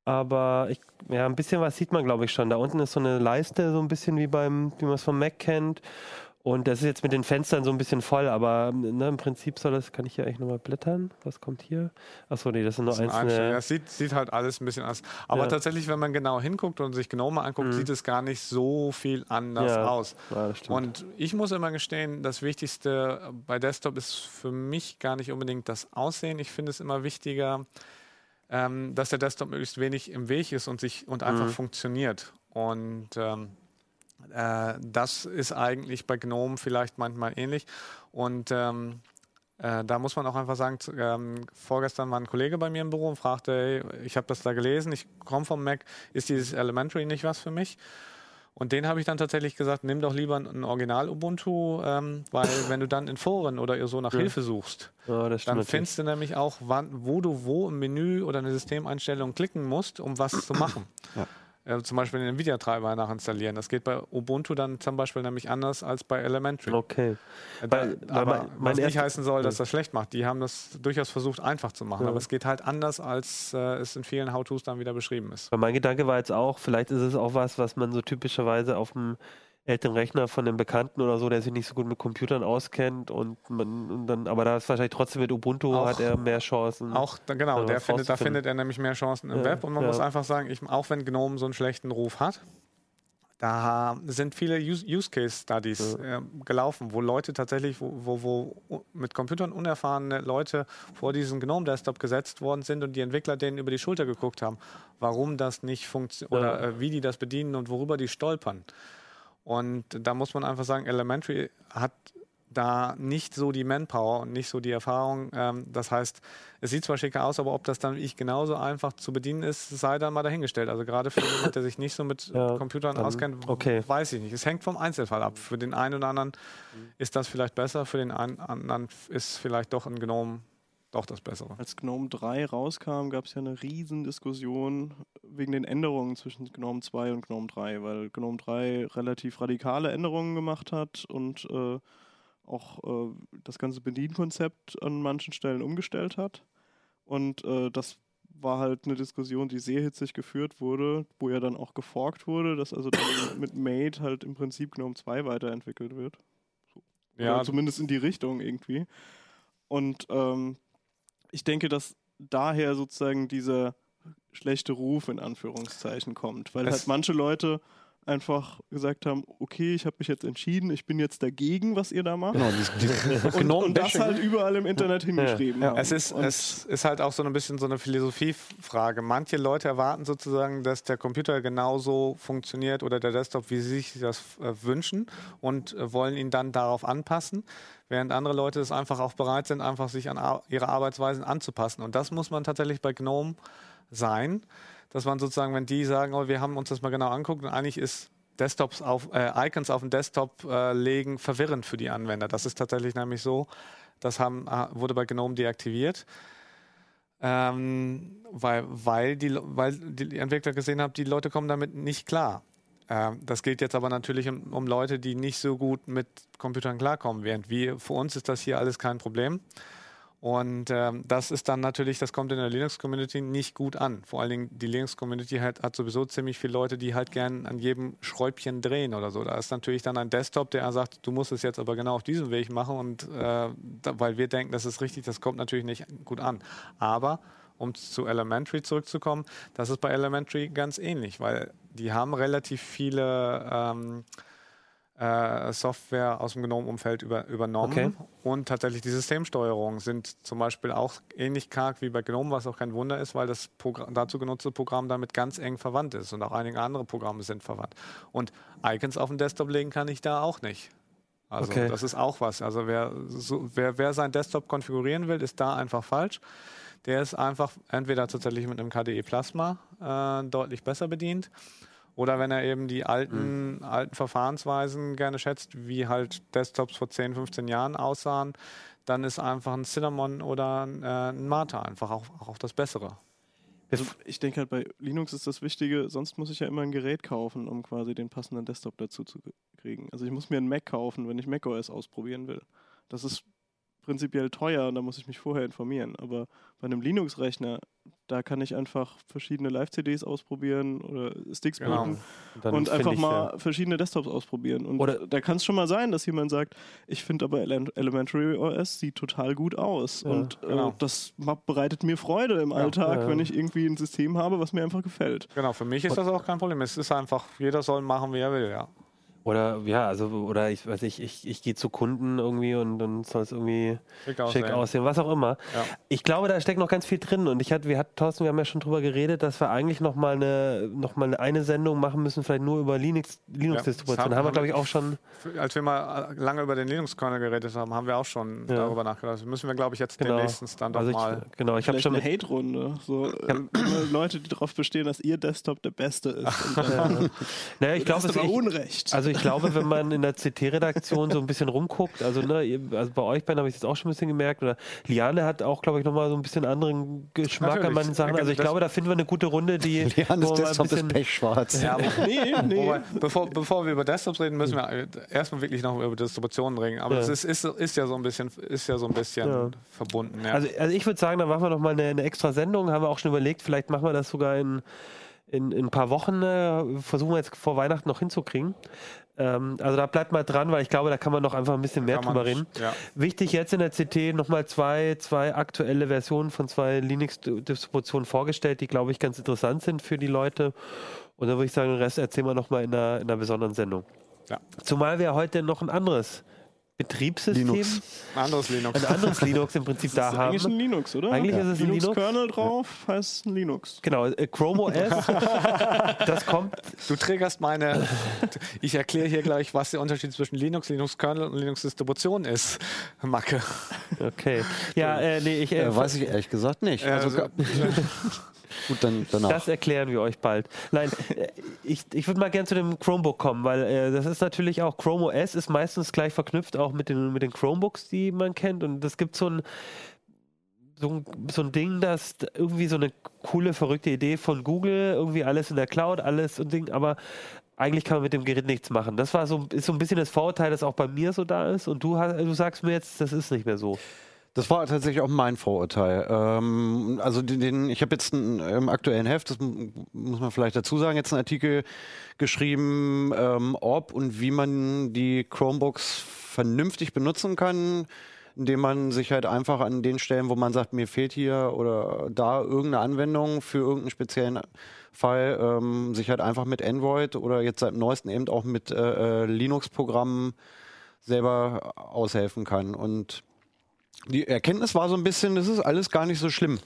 aber ich, ja, ein bisschen was sieht man, glaube ich, schon. Da unten ist so eine Leiste, so ein bisschen wie beim, wie man es vom Mac kennt. Und das ist jetzt mit den Fenstern so ein bisschen voll, aber ne, im Prinzip soll das, kann ich hier eigentlich nochmal blättern? Was kommt hier? Achso, nee, das sind nur Das einzelne. Das sieht, sieht halt alles ein bisschen anders. Aber Ja. tatsächlich, wenn man genau hinguckt und sich genau mal anguckt, Mhm. sieht es gar nicht so viel anders Ja. aus. Ja. Und ich muss immer gestehen, das Wichtigste bei Desktop ist für mich gar nicht unbedingt das Aussehen. Ich finde es immer wichtiger, ähm, dass der Desktop möglichst wenig im Weg ist und sich und einfach Mhm. funktioniert. Und ähm, äh, das ist eigentlich bei GNOME vielleicht manchmal ähnlich. Und ähm, äh, da muss man auch einfach sagen, ähm, vorgestern war ein Kollege bei mir im Büro und fragte, hey, ich habe das da gelesen, ich komme vom Mac, ist dieses Elementary nicht was für mich? Und den habe ich dann tatsächlich gesagt, nimm doch lieber ein Original Ubuntu, ähm, weil wenn du dann in Foren oder so nach Ja. Hilfe suchst, ja, dann findest du nämlich auch, wann, wo du wo im Menü oder eine Systemeinstellung klicken musst, um was zu machen. Äh, zum Beispiel den Nvidia-Treiber nachinstallieren. Das geht bei Ubuntu dann zum Beispiel nämlich anders als bei Elementary. Okay. Äh, Weil- da, weil aber mein- was nicht heißen soll, dass das schlecht macht. Die haben das durchaus versucht, einfach zu machen. Ja. Aber es geht halt anders, als äh, es in vielen How-Tos dann wieder beschrieben ist. Weil mein Gedanke war jetzt auch, vielleicht ist es auch was, was man so typischerweise auf dem älteren Rechner von einem Bekannten oder so, der sich nicht so gut mit Computern auskennt und man und dann, aber da ist wahrscheinlich trotzdem mit Ubuntu Auch- hat er mehr Chancen. Auch, genau, der findet, da findet er nämlich mehr Chancen im Ja, Web. Und man ja. muss einfach sagen, ich, auch wenn GNOME so einen schlechten Ruf hat, Da sind viele Use, Case Studies äh, gelaufen, wo Leute tatsächlich, wo, wo, wo mit Computern unerfahrene Leute vor diesen GNOME Desktop gesetzt worden sind und die Entwickler denen über die Schulter geguckt haben, warum das nicht funktioniert oder äh, wie die das bedienen und worüber die stolpern. Und da muss man einfach sagen, Elementary hat da nicht so die Manpower und nicht so die Erfahrung. Ähm, das heißt, es sieht zwar schicker aus, aber ob das dann ich genauso einfach zu bedienen ist, sei dann mal dahingestellt. Also gerade für jemanden, der sich nicht so mit Ja, Computern dann- auskennt, okay. weiß ich nicht. Es hängt vom Einzelfall ab. Für den einen oder anderen ist das vielleicht besser, für den einen anderen ist vielleicht doch ein Gnome doch das Bessere. Als GNOME 3 rauskam, gab es ja eine riesen Diskussion wegen den Änderungen zwischen GNOME 2 und GNOME 3, weil GNOME 3 relativ radikale Änderungen gemacht hat und äh, auch äh, das ganze Bedienkonzept an manchen Stellen umgestellt hat. Und äh, das war halt eine Diskussion, die sehr hitzig geführt wurde, wo ja dann auch geforkt wurde, dass also dann mit Mate halt im Prinzip GNOME 2 weiterentwickelt wird. Ja, Oder zumindest in die Richtung irgendwie. Und ähm, ich denke, dass daher sozusagen dieser schlechte Ruf in Anführungszeichen kommt, weil Es- halt manche Leute einfach gesagt haben, okay, ich habe mich jetzt entschieden, ich bin jetzt dagegen, was ihr da macht. Genau, dieses, dieses Und, und das halt überall im Internet hingeschrieben haben. Es ist, und es ist halt auch so ein bisschen so eine Philosophiefrage. Manche Leute erwarten sozusagen, dass der Computer genauso funktioniert oder der Desktop, wie sie sich das äh, wünschen und äh, wollen ihn dann darauf anpassen, während andere Leute es einfach auch bereit sind, einfach sich an ihre Arbeitsweisen anzupassen. Und das muss man tatsächlich bei GNOME sein, dass man sozusagen, wenn die sagen, oh, wir haben uns das mal genau anguckt und eigentlich ist Desktops auf, äh, Icons auf den Desktop äh, legen verwirrend für die Anwender. Das ist tatsächlich nämlich so, das haben, äh, wurde bei GNOME deaktiviert, ähm, weil, weil, die, weil die Entwickler gesehen haben, die Leute kommen damit nicht klar. Ähm, das gilt jetzt aber natürlich um, um Leute, die nicht so gut mit Computern klarkommen, während wir, für uns ist das hier alles kein Problem. Und ähm, das ist dann natürlich, das kommt in der Linux-Community nicht gut an. Vor allen Dingen die Linux-Community hat, hat sowieso ziemlich viele Leute, die halt gern an jedem Schräubchen drehen oder so. Da ist natürlich dann ein Desktop, der sagt, du musst es jetzt aber genau auf diesem Weg machen und äh, da, weil wir denken, das ist richtig, das kommt natürlich nicht gut an. Aber um zu Elementary zurückzukommen, das ist bei Elementary ganz ähnlich, weil die haben relativ viele ähm, äh, Software aus dem GNOME-Umfeld über, übernommen. Okay. Und tatsächlich die Systemsteuerungen sind zum Beispiel auch ähnlich karg wie bei GNOME, was auch kein Wunder ist, weil das Progr dazu genutzte Programm damit ganz eng verwandt ist. Und auch einige andere Programme sind verwandt. Und Icons auf den Desktop legen kann ich da auch nicht. Also Okay. das ist auch was. Also wer, so, wer, wer seinen Desktop konfigurieren will, ist da einfach falsch. Der ist einfach entweder tatsächlich mit einem KDE Plasma äh, deutlich besser bedient oder wenn er eben die alten, alten Verfahrensweisen gerne schätzt, wie halt Desktops vor 10, 15 Jahren aussahen, dann ist einfach ein Cinnamon oder ein, äh, ein Mata einfach auch, auch das Bessere. Also ich denke halt bei Linux ist das Wichtige, sonst muss ich ja immer ein Gerät kaufen, um quasi den passenden Desktop dazu zu kriegen. Also ich muss mir einen Mac kaufen, wenn ich macOS ausprobieren will. Das ist prinzipiell teuer und da muss ich mich vorher informieren. Aber bei einem Linux-Rechner, da kann ich einfach verschiedene Live-CDs ausprobieren oder Sticks Genau. und find einfach ich, mal ja. verschiedene Desktops ausprobieren. Und Oder- da kann es schon mal sein, dass jemand sagt, ich finde aber Ele- Elementary OS sieht total gut aus. Ja, und äh, genau. das ma- bereitet mir Freude im Alltag, ja. wenn ich irgendwie ein System habe, was mir einfach gefällt. Genau, für mich ist das auch kein Problem. Es ist einfach, jeder soll machen, wie er will, ja. Oder ja, also oder ich weiß nicht, ich, ich gehe zu Kunden irgendwie und dann soll es irgendwie Schick schick aussehen. aussehen, was auch immer. Ja. Ich glaube, da steckt noch ganz viel drin und ich hatte, wir hatten Thorsten, wir haben ja schon drüber geredet, dass wir eigentlich noch mal eine noch mal eine Sendung machen müssen, vielleicht nur über Linux Linux Distribution. das haben wir glaube ich auch schon. Als wir mal äh, lange über den Linux-Kernel geredet haben, haben wir auch schon Ja. darüber nachgedacht. Müssen wir, glaube ich, jetzt Genau. den nächsten Standort Also mal. ich, genau, ich habe schon eine Hate-Runde. So, äh, Leute, die darauf bestehen, dass ihr Desktop der beste ist. Und dann naja, ich glaube, es du aber ich, Unrecht. Also ich glaube, wenn man in der CT-Redaktion so ein bisschen rumguckt, also, ne, also bei euch beiden habe ich es jetzt auch schon ein bisschen gemerkt, oder Liane hat auch, glaube ich, nochmal so ein bisschen anderen Geschmack an Natürlich. manchen Sachen. Also ich Das- glaube, da finden wir eine gute Runde, die mal ein Desktop ist bisschen- pechschwarz. Ja, aber- nee, nee. Wobei, bevor, bevor wir über Desktops reden, müssen wir erstmal wirklich noch über Distributionen reden. Aber Ja. das ist, ist, ist ja so ein bisschen, ist ja so ein bisschen Ja. verbunden. Ja. Also, also ich würde sagen, da machen wir noch mal eine, eine extra Sendung. Haben wir auch schon überlegt, vielleicht machen wir das sogar in, in, in ein paar Wochen. Äh, versuchen wir jetzt vor Weihnachten noch hinzukriegen. Ähm, also da bleibt mal dran, weil ich glaube, da kann man noch einfach ein bisschen mehr drüber reden. Ja. Wichtig jetzt in der CT nochmal zwei, zwei aktuelle Versionen von zwei Linux-Distributionen vorgestellt, die, glaube ich, ganz interessant sind für die Leute. Und dann würde ich sagen, den Rest erzählen wir nochmal in einer, in einer besonderen Sendung. Ja. Zumal wir heute noch ein anderes Betriebssystem, Linux. Ein anderes Linux. ein anderes Linux im Prinzip da Das ist haben. eigentlich ein Linux, oder? Eigentlich ist es ein Linux. Linux-Kernel drauf, heißt ein Linux. Genau, äh, Chrome OS, das kommt Du triggerst meine. Ich erkläre hier gleich, was der Unterschied zwischen Linux, Linux-Kernel und Linux-Distribution ist. Macke. Okay. Ja, äh, nee, ich, äh, Äh, weiß ich ehrlich gesagt nicht. Äh, Also, also- gut, dann danach. Das erklären wir euch bald. Nein, äh, ich, ich würde mal gern zu dem Chromebook kommen, weil äh, das ist natürlich auch, Chrome OS ist meistens gleich verknüpft auch mit den, mit den Chromebooks, die man kennt. Und es gibt so ein, so so ein Ding, das irgendwie so eine coole, verrückte Idee von Google, irgendwie alles in der Cloud, alles und Ding, aber eigentlich kann man mit dem Gerät nichts machen. Das war so, ist so ein bisschen das Vorurteil, das auch bei mir so da ist. Und du, hast, du sagst mir jetzt, das ist nicht mehr so. Das war tatsächlich auch mein Vorurteil. Ähm, also den, den ich habe jetzt einen, im aktuellen Heft, das mu- muss man vielleicht dazu sagen, jetzt einen Artikel geschrieben, ähm, ob und wie man die Chromebooks vernünftig benutzen kann, indem man sich halt einfach an den Stellen, wo man sagt, mir fehlt hier oder da irgendeine Anwendung für irgendeinen speziellen Fall, ähm, sich halt einfach mit Android oder jetzt seit neuesten eben auch mit äh, äh, Linux-Programmen selber aushelfen kann. Und die Erkenntnis war so ein bisschen, das ist alles gar nicht so schlimm.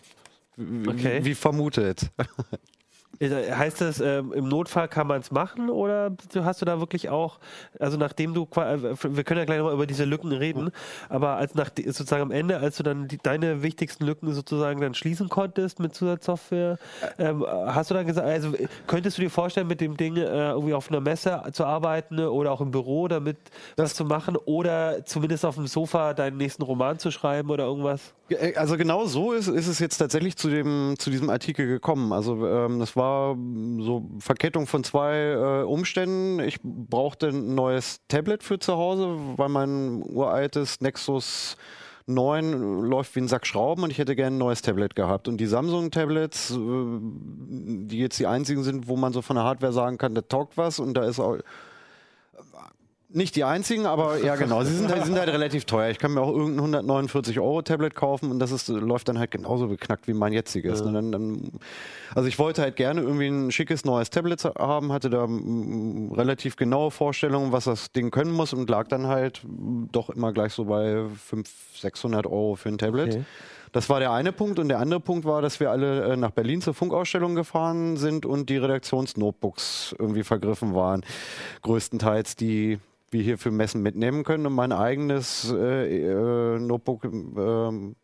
Wie, Okay. wie vermutet. Äh, Heißt das, ähm, im Notfall kann man es machen oder hast du da wirklich auch, also nachdem du, äh, wir können ja gleich nochmal über diese Lücken reden, aber als nach, sozusagen am Ende, als du dann die, deine wichtigsten Lücken sozusagen dann schließen konntest mit Zusatzsoftware, ähm, hast du dann gesagt, also äh, könntest du dir vorstellen, mit dem Ding äh, irgendwie auf einer Messe zu arbeiten oder auch im Büro damit das zu machen oder zumindest auf dem Sofa deinen nächsten Roman zu schreiben oder irgendwas? Äh, Also genau so ist, ist es jetzt tatsächlich zu, dem, zu diesem Artikel gekommen. Also ähm, das war so Verkettung von zwei äh, Umständen. Ich brauchte ein neues Tablet für zu Hause, weil mein uraltes Nexus 9 läuft wie ein Sack Schrauben und ich hätte gerne ein neues Tablet gehabt. Und die Samsung-Tablets, äh, die jetzt die einzigen sind, wo man so von der Hardware sagen kann, da taugt was und da ist auch nicht die einzigen, aber ja genau, sie sind halt, sind halt relativ teuer. Ich kann mir auch irgendein 149 Euro Tablet kaufen und das ist, läuft dann halt genauso beknackt wie mein jetziges. Und dann, dann, also ich wollte halt gerne irgendwie ein schickes neues Tablet haben, hatte da mm, relativ genaue Vorstellungen, was das Ding können muss und lag dann halt doch immer gleich so bei 500, 600 Euro für ein Tablet. Okay. Das war der eine Punkt und der andere Punkt war, dass wir alle äh, nach Berlin zur Funkausstellung gefahren sind und die Redaktionsnotebooks irgendwie vergriffen waren. Größtenteils die wir hier für Messen mitnehmen können und mein eigenes äh, äh, Notebook ähm,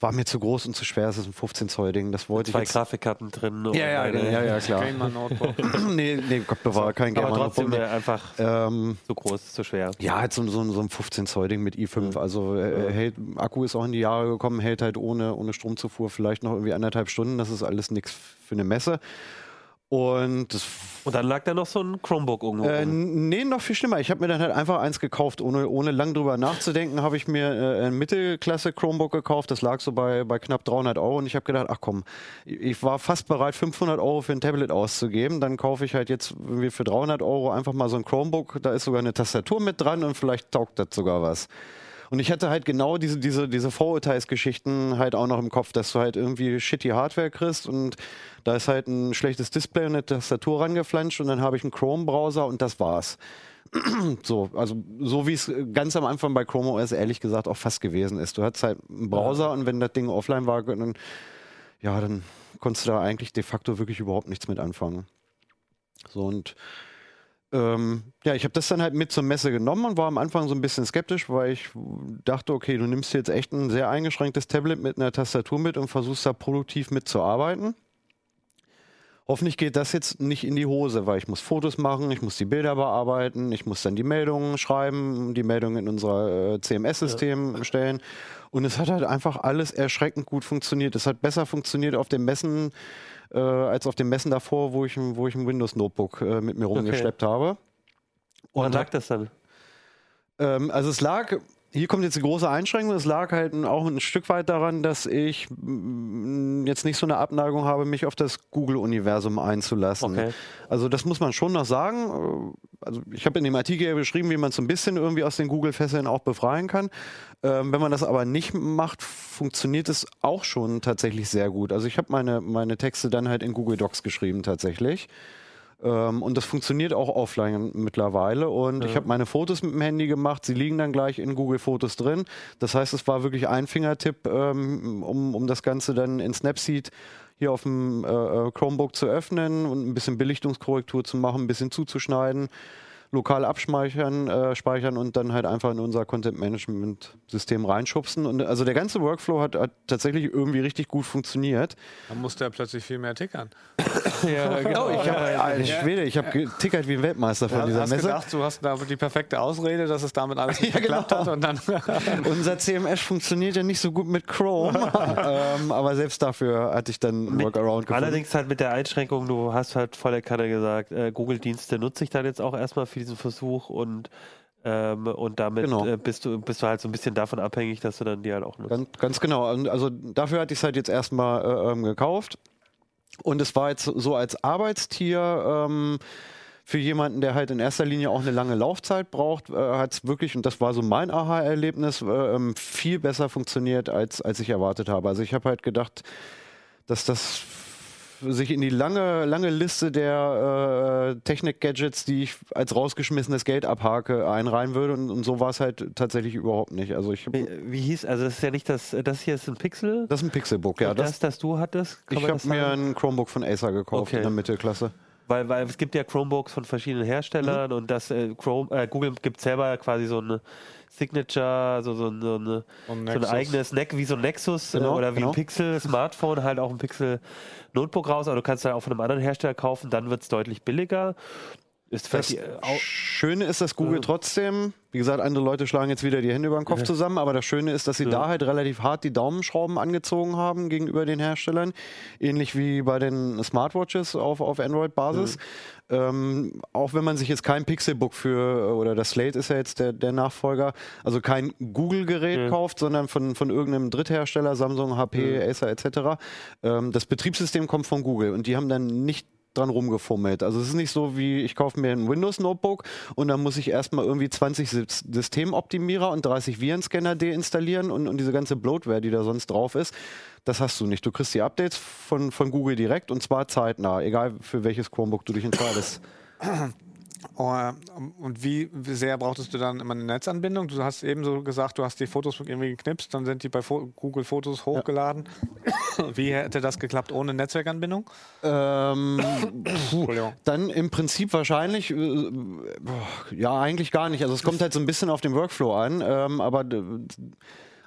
war mir zu groß und zu schwer. Es ist ein 15 Zoll Ding. Das wollte Zwei ich jetzt. Grafikkarten drin. und Ja, ja, eine- ja, ja, klar. Gamer Notebook. nee, nee, Gott bewahre, kein Aber Gamer trotzdem Notebook. äh, einfach Ähm, zu groß, zu schwer. ja, halt so, so, so ein 15 Zoll Ding mit i5. Also äh, hält, Akku ist auch in die Jahre gekommen, hält halt ohne, ohne Stromzufuhr vielleicht noch irgendwie anderthalb Stunden. Das ist alles nichts für eine Messe. Und das Und dann lag da noch so ein Chromebook irgendwo. Äh, nee, noch viel schlimmer. Ich habe mir dann halt einfach eins gekauft. Ohne, ohne lang drüber nachzudenken, habe ich mir äh, ein Mittelklasse Chromebook gekauft. Das lag so bei, bei knapp 300 Euro. Und ich habe gedacht, ach komm, ich war fast bereit, 500 Euro für ein Tablet auszugeben. Dann kaufe ich halt jetzt irgendwie für 300 Euro einfach mal so ein Chromebook. Da ist sogar eine Tastatur mit dran und vielleicht taugt das sogar was. Und ich hatte halt genau diese, diese, diese Vorurteilsgeschichten halt auch noch im Kopf, dass du halt irgendwie shitty Hardware kriegst und da ist halt ein schlechtes Display und eine Tastatur rangeflanscht und dann habe ich einen Chrome-Browser und das war's. so, also so wie es ganz am Anfang bei Chrome OS ehrlich gesagt auch fast gewesen ist. Du hattest halt einen Browser und wenn das Ding offline war, dann, ja, dann konntest du da eigentlich de facto wirklich überhaupt nichts mit anfangen. So und ähm, ja, ich habe das dann halt mit zur Messe genommen und war am Anfang so ein bisschen skeptisch, weil ich dachte, okay, du nimmst jetzt echt ein sehr eingeschränktes Tablet mit einer Tastatur mit und versuchst da produktiv mitzuarbeiten. Hoffentlich geht das jetzt nicht in die Hose, weil ich muss Fotos machen, ich muss die Bilder bearbeiten, ich muss dann die Meldungen schreiben, die Meldungen in unser äh, CMS-System stellen. Und es hat halt einfach alles erschreckend gut funktioniert. Es hat besser funktioniert auf den Messen äh, als auf den Messen davor, wo ich, ein- wo ich ein Windows-Notebook äh, mit mir rumgeschleppt habe. Woran Und lag das dann? ähm, also es lag hier kommt jetzt die große Einschränkung. Es lag halt auch ein Stück weit daran, dass ich mm, jetzt nicht so eine Abneigung habe, mich auf das Google-Universum einzulassen. Okay. Also das muss man schon noch sagen. Also ich habe in dem Artikel ja beschrieben, wie man so ein bisschen irgendwie aus den Google-Fesseln auch befreien kann. Ähm, wenn man das aber nicht macht, funktioniert es auch schon tatsächlich sehr gut. Also ich habe meine, meine Texte dann halt in Google Docs geschrieben tatsächlich. Ähm, und das funktioniert auch offline mittlerweile. Und ich habe meine Fotos mit dem Handy gemacht. Sie liegen dann gleich in Google Fotos drin. Das heißt, es war wirklich ein Fingertipp, ähm, um, um das Ganze dann in Snapseed hier auf dem äh, äh, Chromebook zu öffnen und ein bisschen Belichtungskorrektur zu machen, ein bisschen zuzuschneiden, lokal abspeichern äh, speichern und dann halt einfach in unser Content-Management-System reinschubsen. Und also der ganze Workflow hat, hat tatsächlich irgendwie richtig gut funktioniert. Dann musste er plötzlich viel mehr tickern. Ja, genau. Ich habe alter Schwede, ich habe getickert wie ein Weltmeister von Du dieser hast Messe. gedacht, du hast da die perfekte Ausrede, dass es damit alles nicht Ja, genau. geklappt hat und dann Unser CMS funktioniert ja nicht so gut mit Chrome, ähm, aber selbst dafür hatte ich dann einen Workaround gefunden. Allerdings halt mit der Einschränkung, du hast halt voller Kanne gesagt, äh, Google-Dienste nutze ich dann jetzt auch erstmal für diesen Versuch und ähm, und damit Genau. äh, bist du bist du halt so ein bisschen davon abhängig, dass du dann die halt auch nutzt. Ganz, ganz genau. Also dafür hatte ich es halt jetzt erstmal äh, ähm, gekauft. Und es war jetzt so als Arbeitstier ähm, für jemanden, der halt in erster Linie auch eine lange Laufzeit braucht, äh, hat es wirklich, und das war so mein Aha-Erlebnis, äh, ähm, viel besser funktioniert, als, als ich erwartet habe. Also ich habe halt gedacht, dass das sich in die lange, lange Liste der äh, Technik-Gadgets, die ich als rausgeschmissenes Geld abhake, einreihen würde. Und, und so war es halt tatsächlich überhaupt nicht. Also ich, Wie, wie hieß, also das ist ja nicht das, das hier ist ein Pixel. das ist ein Pixelbook, ja. Das, das, das du hattest, ich habe mir ein Chromebook von Acer gekauft Okay. in der Mittelklasse. Weil, weil es gibt ja Chromebooks von verschiedenen Herstellern und das äh, Chrome, äh, Google gibt selber quasi so eine Signature, so, so, so, eine, so ein eigenes Ne- wie so ein Nexus Genau, äh, oder wie genau. ein Pixel Smartphone, halt auch ein Pixel Notebook raus, aber du kannst ja auch von einem anderen Hersteller kaufen, dann wird es deutlich billiger. Ist Das äh, Schöne ist, dass Google Ja. trotzdem, wie gesagt, andere Leute schlagen jetzt wieder die Hände über den Kopf Ja. zusammen, aber das Schöne ist, dass sie Ja. da halt relativ hart die Daumenschrauben angezogen haben gegenüber den Herstellern. Ähnlich wie bei den Smartwatches auf, auf Android-Basis. Ähm, auch wenn man sich jetzt kein Pixelbook für, oder das Slate ist ja jetzt der, der Nachfolger, also kein Google-Gerät kauft, sondern von, von irgendeinem Dritthersteller, Samsung, HP, Acer etc. Ähm, das Betriebssystem kommt von Google und die haben dann nicht dran rumgefummelt. Also es ist nicht so wie, ich kaufe mir ein Windows-Notebook und dann muss ich erstmal irgendwie 20 Sys- Systemoptimierer und 30 Virenscanner deinstallieren und, und diese ganze Bloatware, die da sonst drauf ist. Das hast du nicht. Du kriegst die Updates von, von Google direkt und zwar zeitnah, egal für welches Chromebook du dich entscheidest. Oh, und wie sehr brauchtest du dann immer eine Netzanbindung? Du hast eben so gesagt, du hast die Fotos irgendwie geknipst, dann sind die bei Google Fotos hochgeladen. Wie hätte das geklappt ohne Netzwerkanbindung? Ähm, puh, dann im Prinzip wahrscheinlich, äh, ja, eigentlich gar nicht. Also es kommt halt so ein bisschen auf den Workflow an, ähm, aber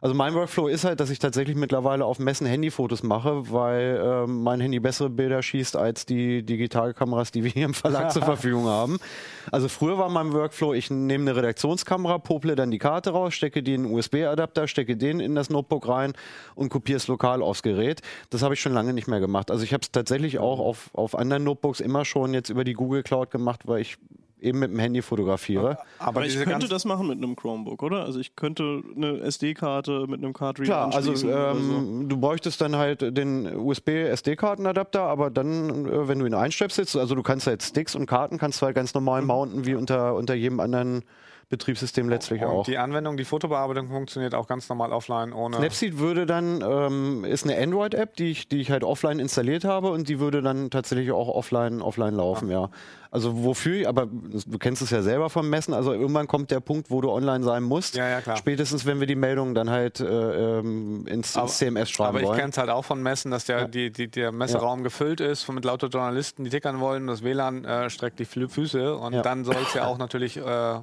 also mein Workflow ist halt, dass ich tatsächlich mittlerweile auf Messen Handyfotos mache, weil ähm, mein Handy bessere Bilder schießt als die Digitalkameras, die wir hier im Verlag zur Verfügung haben. Also früher war mein Workflow, ich nehme eine Redaktionskamera, pople dann die Karte raus, stecke die in einen USB-Adapter, stecke den in das Notebook rein und kopiere es lokal aufs Gerät. Das habe ich schon lange nicht mehr gemacht. Also ich habe es tatsächlich auch auf, auf anderen Notebooks immer schon jetzt über die Google Cloud gemacht, weil ich eben mit dem Handy fotografiere. Aber Aber ich könnte das machen mit einem Chromebook, oder? Also ich könnte eine SD-Karte mit einem Card Reader Klar, also oder so. ähm, du bräuchtest dann halt den USB-SD-Kartenadapter, aber dann, äh, wenn du ihn einstöpselst, also du kannst halt Sticks und Karten kannst du halt ganz Mhm. normal mounten, wie unter, unter jedem anderen Betriebssystem letztlich und auch. die Anwendung, die Fotobearbeitung funktioniert auch ganz normal offline ohne. Snapseed würde dann, ähm, ist eine Android-App, die ich, die ich halt offline installiert habe und die würde dann tatsächlich auch offline, offline laufen, ja. Also wofür, aber du kennst es ja selber vom Messen, also irgendwann kommt der Punkt, wo du online sein musst. Ja, ja, klar. Spätestens, wenn wir die Meldungen dann halt äh, ähm, ins, ins CMS schreiben Aber ich kenne es halt auch von Messen, dass der, die, die, der Messeraum gefüllt ist mit lauter Journalisten, die tickern wollen. Das WLAN äh, streckt die Füße und Ja. dann soll es ja auch natürlich, äh,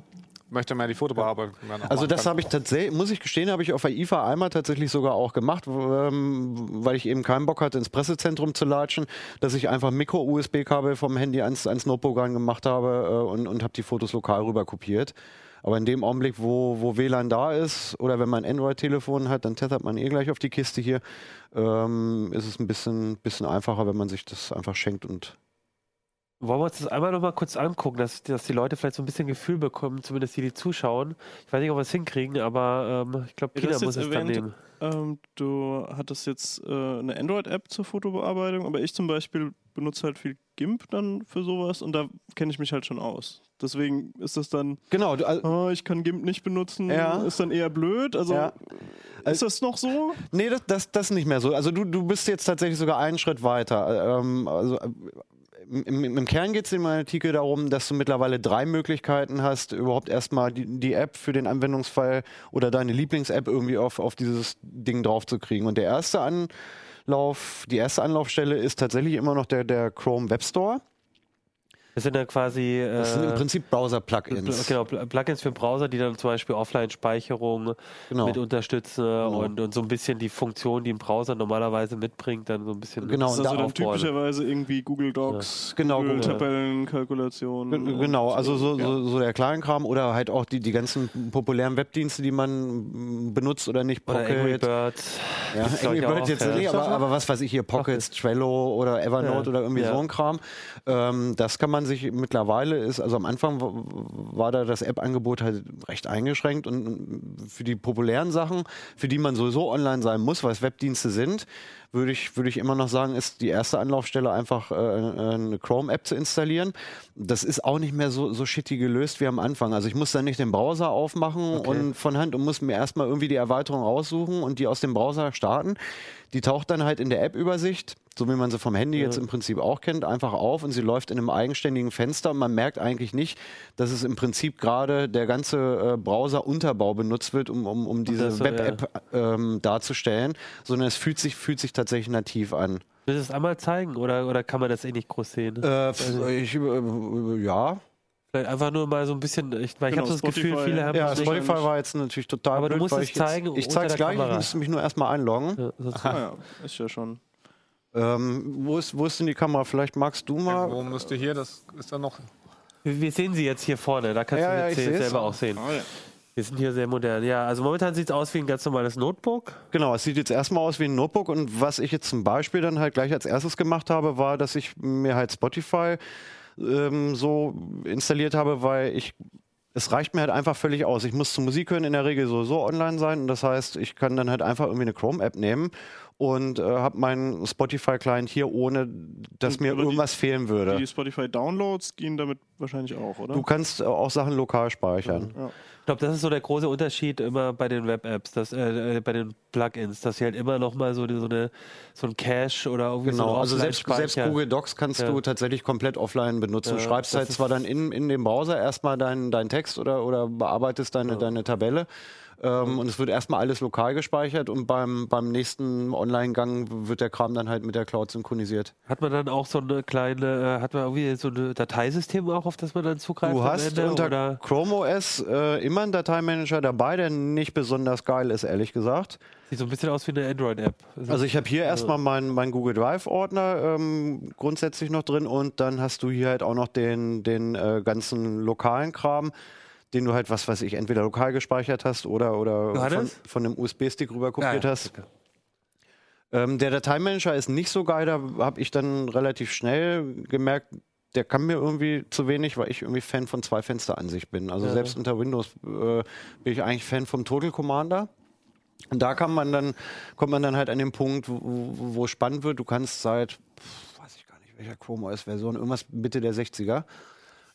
möchte ja die Fotobearbeitung Also das habe ich tatsächlich, muss ich gestehen, habe ich auf der IFA einmal tatsächlich sogar auch gemacht, ähm, weil ich eben keinen Bock hatte, ins Pressezentrum zu latschen, dass ich einfach Micro-USB-Kabel vom Handy ans, ans Notebook gemacht habe äh, und, und habe die Fotos lokal rüber kopiert. Aber in dem Augenblick, wo, wo WLAN da ist oder wenn man ein Android-Telefon hat, dann tethert man eh gleich auf die Kiste hier, ähm, ist es ein bisschen, bisschen einfacher, wenn man sich das einfach schenkt und Wollen wir uns das einmal noch mal kurz angucken, dass, dass die Leute vielleicht so ein bisschen Gefühl bekommen, zumindest die, die zuschauen. Ich weiß nicht, ob wir es hinkriegen, aber ähm, ich glaube, Pina muss es dann erwähnt. nehmen. Ähm, du hattest jetzt äh, eine Android-App zur Fotobearbeitung, aber ich zum Beispiel benutze halt viel GIMP dann für sowas und da kenne ich mich halt schon aus. Deswegen ist das dann, Genau, du, also, oh, ich kann GIMP nicht benutzen, Ja. ist dann eher blöd. Also Ja. ist das noch so? Nee, das, das, das nicht mehr so. Also du, du bist jetzt tatsächlich sogar einen Schritt weiter. Ähm, also äh, im, im, Kern geht es in meinem Artikel darum, dass du mittlerweile drei Möglichkeiten hast, überhaupt erstmal die, die App für den Anwendungsfall oder deine Lieblings-App irgendwie auf, auf dieses Ding draufzukriegen. Und der erste Anlauf, die erste Anlaufstelle ist tatsächlich immer noch der, der Chrome Web Store. Das sind dann quasi äh, Das sind im Prinzip Browser-Plugins. genau, Pl- Plugins für Browser, die dann zum Beispiel Offline-Speicherung Genau. mit unterstützen und, und so ein bisschen die Funktion, die ein Browser normalerweise mitbringt, dann so ein bisschen Genau, Das und ist also da dann typischerweise irgendwie Google Docs, Genau, Google Google. Tabellenkalkulation. G- Genau, also so, Ja. so, so der Kleinkram oder halt auch die, die ganzen populären Webdienste, die man benutzt oder nicht. Oder Angry Pocket. Birds. Ja, Angry ich, auch, Bird jetzt ja. nicht, aber, aber was weiß ich hier, Pockets, Trello oder Evernote Ja, oder irgendwie ja. so ein Kram. Ähm, das kann man sich mittlerweile ist, also am Anfang war da das App-Angebot halt recht eingeschränkt und für die populären Sachen, für die man sowieso online sein muss, weil es Webdienste sind, würde ich, würde ich immer noch sagen, ist die erste Anlaufstelle einfach äh, eine Chrome-App zu installieren. Das ist auch nicht mehr so, so shitty gelöst wie am Anfang. Also ich muss dann nicht den Browser aufmachen und von Hand und muss mir erstmal irgendwie die Erweiterung raussuchen und die aus dem Browser starten. Die taucht dann halt in der App-Übersicht, so wie man sie vom Handy jetzt im Prinzip auch kennt, einfach auf und sie läuft in einem eigenständigen Fenster und man merkt eigentlich nicht, dass es im Prinzip gerade der ganze äh, Browser-Unterbau benutzt wird, um, um, um diese so, Web-App ähm, darzustellen, sondern es fühlt sich, fühlt sich tatsächlich nativ an. Willst du es einmal zeigen oder, oder kann man das eh nicht groß sehen? Äh, pf, ich, äh, ja. Vielleicht einfach nur mal so ein bisschen, ich, weil ich Genau, habe so das Gefühl, viele haben Ja, das nicht. Spotify war jetzt natürlich total Aber du blöd, musst weil es ich jetzt- zeigen Ich unter zeig's der gleich, ich Kamera. müsste mich nur erstmal einloggen. Ja, Ah, ja, ist ja schon. Ähm, wo, ist, wo ist denn die Kamera? Vielleicht magst du mal. Wo müsste hier, das ist dann noch. Wir, wir sehen sie jetzt hier vorne, da kannst Ja, du ja, sie ich jetzt seh's. selber auch sehen. Ah, ja. Wir sind hier sehr modern. Ja, also momentan sieht es aus wie ein ganz normales Notebook. Genau, es sieht jetzt erstmal aus wie ein Notebook und was ich jetzt zum Beispiel dann halt gleich als erstes gemacht habe, war, dass ich mir halt Spotify ähm, so installiert habe, weil ich es reicht mir halt einfach völlig aus. Ich muss zur Musik hören in der Regel sowieso online sein und das heißt, ich kann dann halt einfach irgendwie eine Chrome-App nehmen und äh, habe meinen Spotify-Client hier, ohne dass Und mir aber die- irgendwas fehlen würde. Die Spotify-Downloads gehen damit wahrscheinlich auch, oder? Du kannst äh, auch Sachen lokal speichern. ja. Ich glaube, das ist so der große Unterschied immer bei den Web-Apps, dass, äh, äh, bei den Plugins, dass sie halt immer noch mal so, die- so, eine, so ein Cache oder irgendwie so Genau, ein also selbst, selbst. Google Docs kannst Ja. du tatsächlich komplett offline benutzen. du Ja, schreibst das halt zwar dann in, in dem Browser erstmal deinen deinen Text oder, oder bearbeitest deine, deine Tabelle ähm, und es wird erstmal alles lokal gespeichert und beim, beim nächsten Online-Gang wird der Kram dann halt mit der Cloud synchronisiert. Hat man dann auch so eine kleine, äh, hat man irgendwie so ein Dateisystem auch, auf das man dann zugreift? Du hast Ende, unter oder? Chrome OS äh, immer einen Dateimanager dabei, der nicht besonders geil ist, ehrlich gesagt. Sieht so ein bisschen aus wie eine Android-App. Also ich habe hier erstmal meinen mein Google Drive-Ordner ähm, grundsätzlich noch drin und dann hast du hier halt auch noch den, den äh, ganzen lokalen Kram, den du halt, was weiß ich, entweder lokal gespeichert hast oder, oder von, von einem USB-Stick rüber kopiert Ja, ja. hast. Ähm, der Dateimanager ist nicht so geil, da habe ich dann relativ schnell gemerkt, der kann mir irgendwie zu wenig, weil ich irgendwie Fan von zwei Fensteransicht bin. Also Ja. selbst unter Windows äh, bin ich eigentlich Fan vom Total Commander. Und da kann man dann, kommt man dann halt an den Punkt, wo es spannend wird. Du kannst seit, pf, weiß ich gar nicht, welcher Chrome OS-Version, irgendwas Mitte der 60er.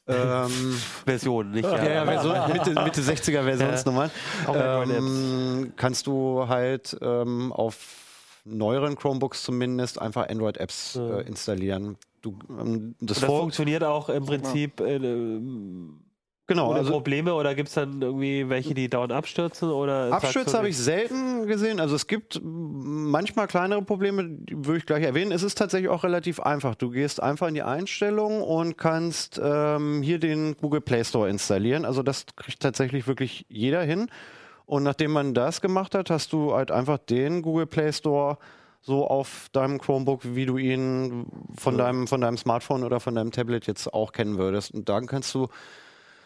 Ähm, Version, nicht? ja, ja, Version, Mitte, Mitte 60er Versionsnummern. Ähm, kannst du halt ähm, auf neueren Chromebooks zumindest einfach Android-Apps äh, installieren. Du, ähm, das das funktioniert auch im Prinzip äh, genau, ohne also Probleme oder gibt es dann irgendwie welche, die dauernd abstürzen? Oder Abstürze habe ich selten gesehen. Also es gibt manchmal kleinere Probleme, die würde ich gleich erwähnen. Es ist tatsächlich auch relativ einfach. Du gehst einfach in die Einstellung und kannst ähm, hier den Google Play Store installieren. Also das kriegt tatsächlich wirklich jeder hin. Und nachdem man das gemacht hat, hast du halt einfach den Google Play Store so auf deinem Chromebook, wie du ihn von, deinem, von deinem Smartphone oder von deinem Tablet jetzt auch kennen würdest. Und dann kannst du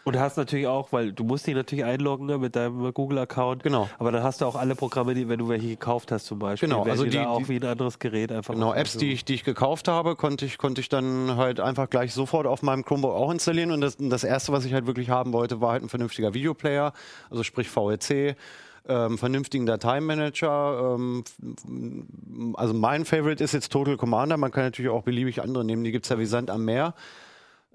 Und du hast natürlich auch, weil du musst dich natürlich einloggen ne, mit deinem Google-Account. Genau. Aber dann hast du auch alle Programme, die, wenn du welche gekauft hast zum Beispiel, Genau, also die, die- auch wie ein anderes Gerät einfach. Genau, Apps, die ich, die ich gekauft habe, konnte ich, konnte ich dann halt einfach gleich sofort auf meinem Chromebook auch installieren. Und das, das erste, was ich halt wirklich haben wollte, war halt ein vernünftiger Videoplayer, also sprich VLC. Ähm, vernünftigen Dateimanager. Ähm, also mein Favorite ist jetzt Total Commander. Man kann natürlich auch beliebig andere nehmen. Die gibt es ja wie Sand am Meer.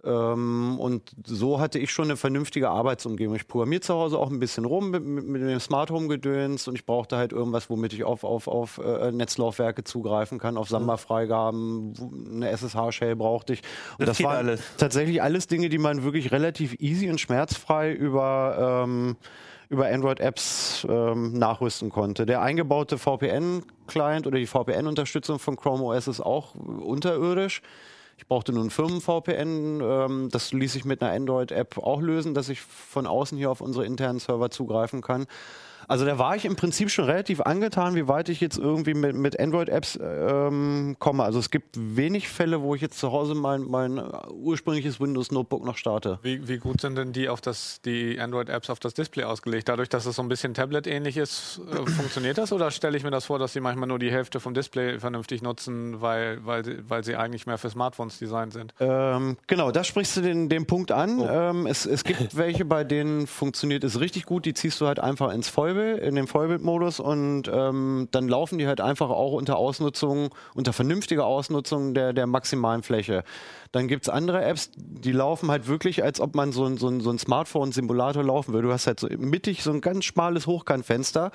Ähm, und so hatte ich schon eine vernünftige Arbeitsumgebung. Ich programmiere zu Hause auch ein bisschen rum mit, mit, dem Smart Home Gedöns und ich brauchte halt irgendwas, womit ich auf, auf, auf äh, Netzlaufwerke zugreifen kann, auf Samba-Freigaben, eine SSH-Shell brauchte ich. Und Das geht waren alles. tatsächlich alles Dinge, die man wirklich relativ easy und schmerzfrei über ähm, über Android-Apps ähm, nachrüsten konnte. Der eingebaute VPN-Client oder die VPN-Unterstützung von Chrome OS ist auch unterirdisch. Ich brauchte nun Firmen-VPN. Ähm, das ließ sich mit einer Android-App auch lösen, dass ich von außen hier auf unsere internen Server zugreifen kann. Also da war ich im Prinzip schon relativ angetan, wie weit ich jetzt irgendwie mit, mit Android-Apps ähm, komme. Also es gibt wenig Fälle, wo ich jetzt zu Hause mein, mein ursprüngliches Windows-Notebook noch starte. Wie, wie gut sind denn die auf das, die Android-Apps auf das Display ausgelegt? Dadurch, dass es so ein bisschen Tablet-ähnlich ist, äh, funktioniert das? Oder stelle ich mir das vor, dass sie manchmal nur die Hälfte vom Display vernünftig nutzen, weil, weil, sie- weil sie eigentlich mehr für Smartphones designt sind? Ähm, genau, da sprichst du den, den Punkt an. Oh. Ähm, es, es gibt welche, bei denen funktioniert es richtig gut. Die ziehst du halt einfach ins Vollbild, in den Vollbildmodus und ähm, dann laufen die halt einfach auch unter Ausnutzung, unter vernünftiger Ausnutzung der, der maximalen Fläche. Dann gibt es andere Apps, die laufen halt wirklich, als ob man so ein, so so ein Smartphone-Simulator laufen würde. Du hast halt so mittig so ein ganz schmales Hochkantfenster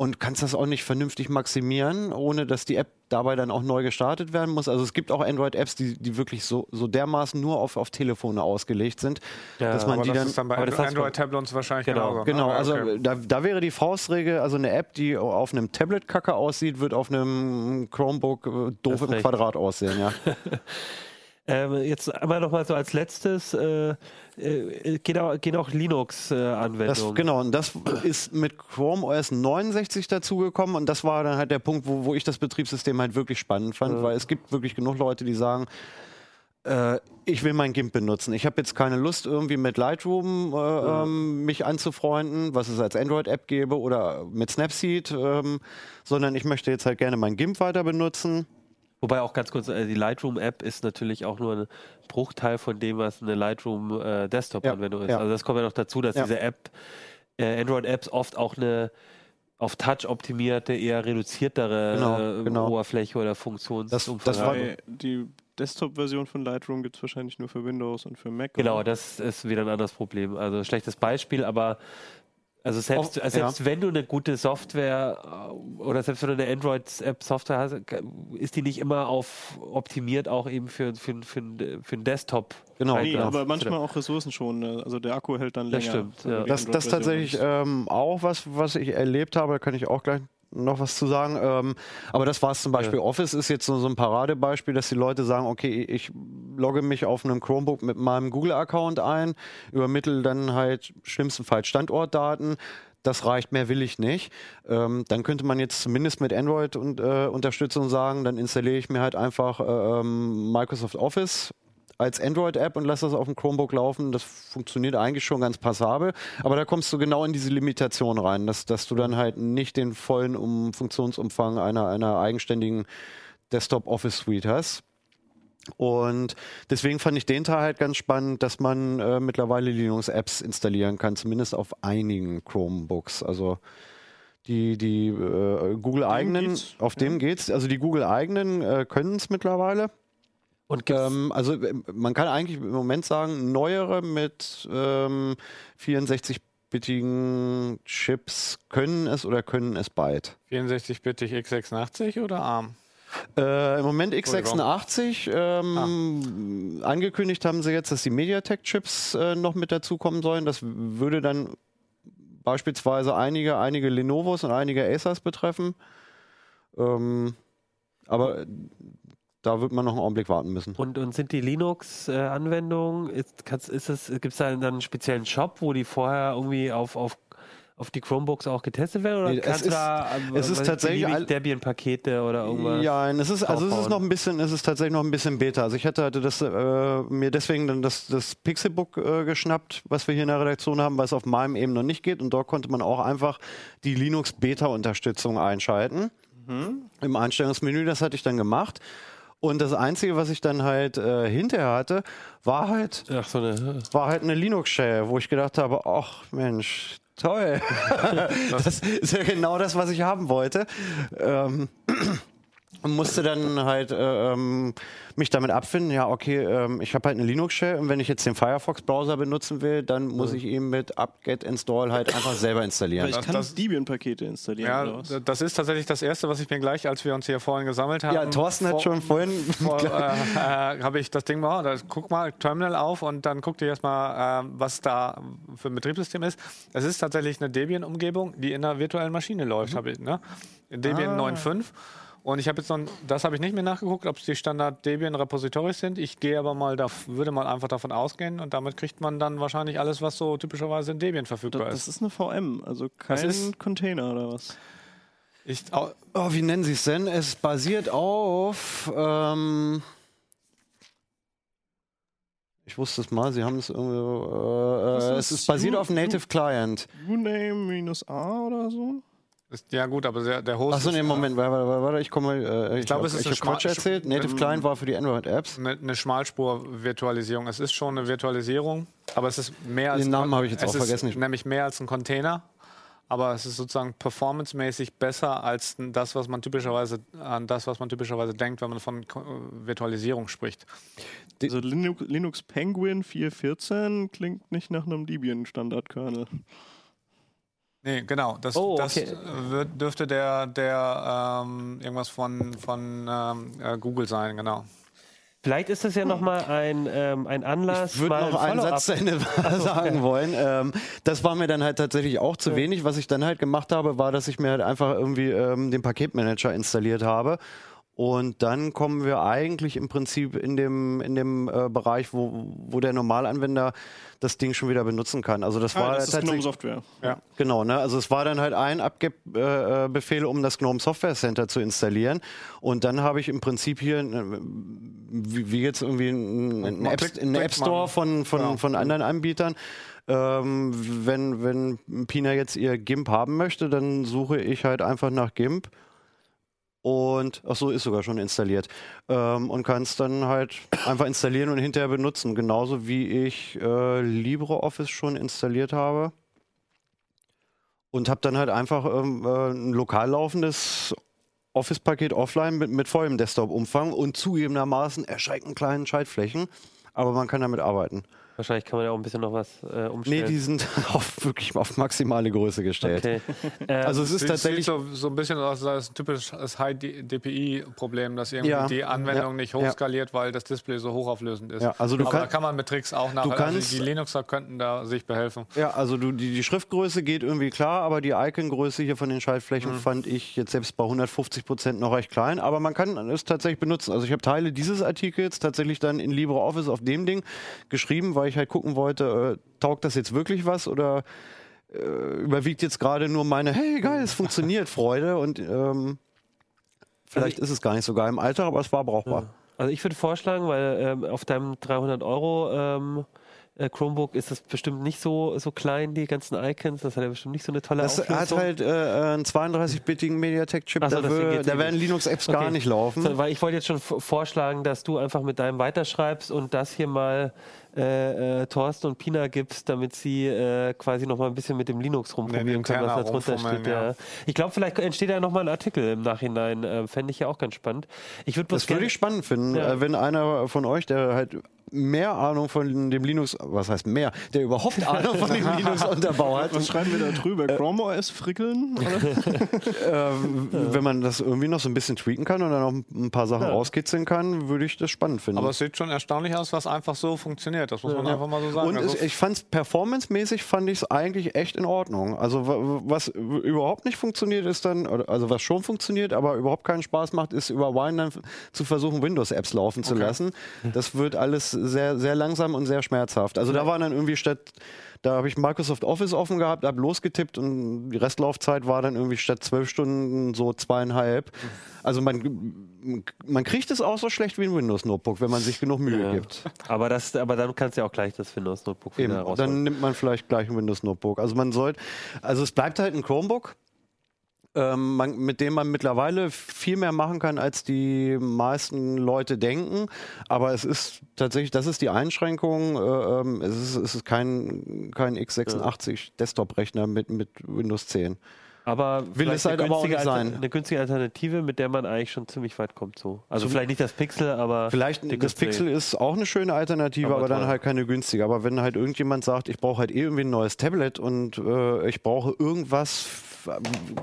und kannst das auch nicht vernünftig maximieren, ohne dass die App dabei dann auch neu gestartet werden muss. Also es gibt auch Android-Apps, die, die wirklich so, so dermaßen nur auf, auf Telefone ausgelegt sind, Ja, dass man Aber die das dann... ist dann bei Android-Tablets wahrscheinlich Genau, genauso. Genau, Ah, also okay. da, da wäre die Faustregel, also eine App, die auf einem Tablet kacke aussieht, wird auf einem Chromebook äh, doof im recht. Quadrat aussehen, ja. Ähm, jetzt einmal noch mal so als letztes, äh, äh, gehen auch, auch Linux-Anwendungen. genau, und das ist mit Chrome OS 69 dazugekommen und das war dann halt der Punkt, wo, wo ich das Betriebssystem halt wirklich spannend fand, weil es gibt wirklich genug Leute, die sagen, äh, ich will mein GIMP benutzen. Ich habe jetzt keine Lust, irgendwie mit Lightroom äh, ähm, mich anzufreunden, was es als Android-App gäbe, oder mit Snapseed, ähm, sondern ich möchte jetzt halt gerne mein GIMP weiter benutzen. Wobei auch ganz kurz, äh, die Lightroom-App ist natürlich auch nur ein Bruchteil von dem, was eine Lightroom-Desktop-Anwendung Ja, ist. ja. Also das kommt ja noch dazu, dass Ja. diese App, äh, Android-Apps oft auch eine auf Touch optimierte, eher reduziertere Genau, äh, genau. Oberfläche oder Funktionsumfang das war- haben. Wobei die Desktop-Version von Lightroom gibt es wahrscheinlich nur für Windows und für Mac. Genau, oder? das ist wieder ein anderes Problem. Also schlechtes Beispiel, aber also selbst, Auch- also selbst wenn du eine gute Software äh, oder selbst wenn du eine Android-App-Software hast, ist die nicht immer auf optimiert auch eben für, für, für, für einen Desktop. Genau, Nee, genau. aber manchmal auch Ressourcen schon. ne? Also der Akku hält dann Das länger. stimmt, wenn ja. Das, das Android-Version tatsächlich ist. ähm, auch was, was ich erlebt habe, da kann ich auch gleich noch was zu sagen. Ähm, aber das war es zum Beispiel. Office ist jetzt so, so ein Paradebeispiel, dass die Leute sagen, okay, ich logge mich auf einem Chromebook mit meinem Google-Account ein, übermittle dann halt schlimmstenfalls Standortdaten. Das reicht, mehr will ich nicht. Ähm, dann könnte man jetzt zumindest mit Android-Unterstützung sagen, dann installiere ich mir halt einfach äh, ähm, Microsoft Office als Android-App und lass das auf dem Chromebook laufen. Das funktioniert eigentlich schon ganz passabel. Aber da kommst du genau in diese Limitation rein, dass, dass du dann halt nicht den vollen um Funktionsumfang einer, einer eigenständigen Desktop-Office-Suite hast. Und deswegen fand ich den Teil halt ganz spannend, dass man äh, mittlerweile Linux-Apps installieren kann, zumindest auf einigen Chromebooks. Also die, die äh, Google-eigenen, auf dem geht's. Also die Google-eigenen äh, können es mittlerweile. Ähm, also äh, man kann eigentlich im Moment sagen, neuere mit ähm, 64-bittigen Chips können es oder können es bald. 64-bittig x86 oder ARM? Äh, Im Moment x86. Ähm, Angekündigt haben sie jetzt, dass die MediaTek-Chips äh, noch mit dazukommen sollen. Das würde dann beispielsweise einige, einige Lenovos und einige Acers betreffen. Ähm, aber da wird man noch einen Augenblick warten müssen. und, und sind die Linux-Anwendungen, ist, kannst- ist es, gibt es da dann einen speziellen Shop, wo die vorher irgendwie auf, auf, auf die Chromebooks auch getestet werden? Oder Nee, es kannst du ist- da äh, es ist weiß ich, tatsächlich beliebig all- Debian-Pakete oder irgendwas? Ja, es ist, also es ist noch ein bisschen, es ist tatsächlich noch ein bisschen Beta. Also ich hatte, hatte das, äh, mir deswegen dann das, das Pixelbook äh, geschnappt, was wir hier in der Redaktion haben, weil es auf meinem eben noch nicht geht. Und dort konnte man auch einfach die Linux Beta-Unterstützung einschalten. Im Einstellungsmenü, das hatte ich dann gemacht. Und das Einzige, was ich dann halt äh, hinterher hatte, war halt Ach, so eine. war halt eine Linux-Shell, wo ich gedacht habe, ach Mensch, toll. das ist ja genau das, was ich haben wollte. Ähm, und musste dann halt äh, ähm, mich damit abfinden, ja, okay, ähm, ich habe halt eine Linux-Shell und wenn ich jetzt den Firefox-Browser benutzen will, dann muss ich ihn mit apt-get install halt einfach selber installieren. Aber ich kann das- Debian-Pakete installieren. Ja, oder was? das ist tatsächlich das Erste, was ich mir gleich, als wir uns hier vorhin gesammelt haben. Ja, Thorsten hat vor- schon vorhin vor, äh, äh, habe ich das Ding mal, da, guck mal Terminal auf und dann guck dir erstmal, äh, was da für ein Betriebssystem ist. Es ist tatsächlich eine Debian-Umgebung, die in einer virtuellen Maschine läuft, habe ich, ne? Debian 9.5. Und ich habe jetzt noch, das habe ich nicht mehr nachgeguckt, ob es die Standard Debian Repositories sind. Ich gehe aber mal, da, würde mal einfach davon ausgehen und damit kriegt man dann wahrscheinlich alles, was so typischerweise in Debian verfügbar das, das ist. ist eine VM, also kein ist- Container oder was? Ich, au- Oh, wie nennen Sie es denn? Es basiert auf. Ähm, ich wusste es mal, Sie haben es irgendwie. Äh, äh, ist es ist basiert U- auf Native Client. Uname-A oder so? Ist, ja gut, aber der, der Host Achso, nee, Moment, warte, warte, warte, ich komme. Äh, ich glaube, es ist ich eine Quatsch erzählt. Native Client war für die Android-Apps. eine, eine Schmalspur-Virtualisierung. Es ist schon eine Virtualisierung, aber es ist mehr als Den Namen habe ich jetzt es auch ist vergessen. Ich- Nämlich mehr als ein Container, aber es ist sozusagen performancemäßig besser als das, was man typischerweise an das, was man typischerweise denkt, wenn man von äh, Virtualisierung spricht. Also Linux, Linux Penguin 4.14 klingt nicht nach einem Debian-Standard-Kernel. Nee, genau. Das, Oh, das okay. äh, wird, dürfte der, der ähm, irgendwas von, von ähm, äh, Google sein, genau. Vielleicht ist das ja nochmal ein, ähm, ein Anlass. Ich würde mal noch einen Satz zu Ende sagen wollen. Ähm, das war mir dann halt tatsächlich auch zu wenig. Was ich dann halt gemacht habe, war, dass ich mir halt einfach irgendwie ähm, den Paketmanager installiert habe. Und dann kommen wir eigentlich im Prinzip in dem, in dem äh, Bereich, wo, wo der Normalanwender das Ding schon wieder benutzen kann. Also das war Ah, das ist. GNOME Software. Genau, ne? Also es war dann halt ein Abgib-Befehl, um das GNOME Software Center zu installieren. Und dann habe ich im Prinzip hier, äh, wie, wie jetzt irgendwie ein, ein Man App, App Store von, von, Genau. von anderen Anbietern. Ähm, wenn, wenn Pina jetzt ihr GIMP haben möchte, dann suche ich halt einfach nach GIMP. Und, ach so, ist sogar schon installiert. Ähm, und kann es dann halt einfach installieren und hinterher benutzen. Genauso wie ich äh, LibreOffice schon installiert habe. Und habe dann halt einfach ähm, äh, ein lokal laufendes Office-Paket offline mit, mit vollem Desktop-Umfang und zugegebenermaßen erschreckend kleinen Schaltflächen. Aber man kann damit arbeiten. Wahrscheinlich kann man ja auch ein bisschen noch was äh, Nee, umstellen. die sind auf, wirklich auf maximale Größe gestellt. okay. Also es ist Sieht, tatsächlich. sieht so, so ein bisschen aus als ein typisches High-DPI-Problem, dass irgendwie Ja, die Anwendung ja, nicht ja. hochskaliert, weil das Display so hochauflösend ist. Ja, also du Aber da kann- kann man mit Tricks auch nach. kannst- also die Linuxer könnten da sich behelfen. Ja, also du, die, die Schriftgröße geht irgendwie klar, aber die Icon-Größe hier von den Mhm. Schaltflächen fand ich jetzt selbst bei 150 Prozent noch recht klein, aber man kann es tatsächlich benutzen. Also ich habe Teile dieses Artikels tatsächlich dann in LibreOffice auf dem Ding geschrieben, weil ich halt gucken wollte, äh, taugt das jetzt wirklich was oder äh, überwiegt jetzt gerade nur meine, hey geil, es funktioniert, Freude und ähm, vielleicht ist es gar nicht so geil im Alltag, aber es war brauchbar. Also ich würde vorschlagen, weil ähm, auf deinem 300 Euro ähm, äh, Chromebook ist das bestimmt nicht so, so klein, die ganzen Icons. Das hat ja bestimmt nicht so eine tolle Das Auflösung. hat halt äh, einen 32-bittigen MediaTek-Chip, so, da, geht's da werden Linux-Apps gar Okay. nicht laufen. So, weil ich wollte jetzt schon vorschlagen, dass du einfach mit deinem weiterschreibst und das hier mal äh, äh, Thorsten und Pina gibst, damit sie äh, quasi noch mal ein bisschen mit dem Linux rumprobieren können, was da drunter steht. Ja. ja. Ich glaube, vielleicht entsteht ja noch mal ein Artikel im Nachhinein. Äh, Fände ich ja auch ganz spannend. Ich würde bloß Das würde ich spannend finden, Ja. äh, wenn einer von euch, der halt mehr Ahnung von dem Linux, was heißt mehr, der überhaupt Ahnung von dem Linux-Unterbau hat, Was schreiben wir da drüber? Chrome OS frickeln? Oder? äh, wenn man das irgendwie noch so ein bisschen tweaken kann und dann noch ein paar Sachen rauskitzeln kann, würde ich das spannend finden. Aber es sieht schon erstaunlich aus, was einfach so funktioniert. Das muss man einfach mal so sagen. Und Also, es, ich fand es performancemäßig fand ich es eigentlich echt in Ordnung. Also wa- was überhaupt nicht funktioniert ist dann, also was schon funktioniert, aber überhaupt keinen Spaß macht, ist über Wine dann zu versuchen, Windows-Apps laufen zu lassen. Das wird alles sehr, sehr langsam und sehr schmerzhaft. Also da waren dann irgendwie statt, da habe ich Microsoft Office offen gehabt, habe losgetippt und die Restlaufzeit war dann irgendwie statt zwölf Stunden so zweieinhalb. Also man, man kriegt es auch so schlecht wie ein Windows-Notebook, wenn man sich genug Mühe Ja. gibt. Aber, das, aber dann kannst du ja auch gleich das Windows Notebook Eben, wieder rausholen. dann nimmt man vielleicht gleich ein Windows Notebook. Also man sollte, also es bleibt halt ein Chromebook, ähm, man, mit dem man mittlerweile viel mehr machen kann, als die meisten Leute denken. Aber es ist tatsächlich, das ist die Einschränkung. Äh, ähm, es ist, es ist kein, kein x86 Desktop-Rechner mit, mit Windows 10. Aber Will es halt eine aber auch günstige nicht sein. Eine günstige Alternative, mit der man eigentlich schon ziemlich weit kommt. So. Also Zum- vielleicht nicht das Pixel, aber Vielleicht, das Pixel ist auch eine schöne Alternative, Aber aber, dann halt keine günstige. Aber wenn halt irgendjemand sagt, ich brauche halt eh irgendwie ein neues Tablet und äh, ich brauche irgendwas f-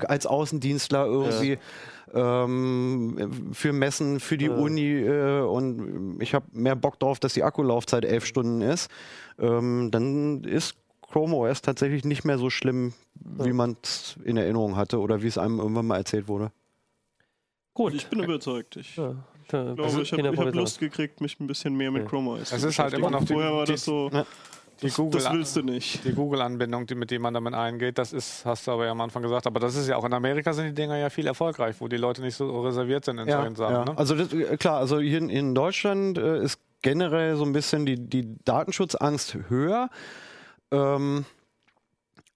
als Außendienstler irgendwie ähm, für Messen, für die Uni äh, und ich habe mehr Bock drauf, dass die Akkulaufzeit elf Stunden ist, ähm, dann ist Chrome OS tatsächlich nicht mehr so schlimm, wie man es in Erinnerung hatte oder wie es einem irgendwann mal erzählt wurde. Gut. Ich bin überzeugt. Ich Ja, glaube, ich habe hab. Lust gekriegt, mich ein bisschen mehr mit Ja. Chrome OS Es zu ist halt immer beschäftigen. noch die- Vorher war die- das so, Ja. Die das, Google, das willst du nicht. die Google-Anbindung, die, mit der man damit eingeht, das ist, hast du aber ja am Anfang gesagt, aber das ist ja auch in Amerika sind die Dinger ja viel erfolgreich, wo die Leute nicht so reserviert sind in solchen Sachen. ja. Ne? Also das, äh, klar, also hier in, in Deutschland äh, ist generell so ein bisschen die, die Datenschutzangst höher. Ähm,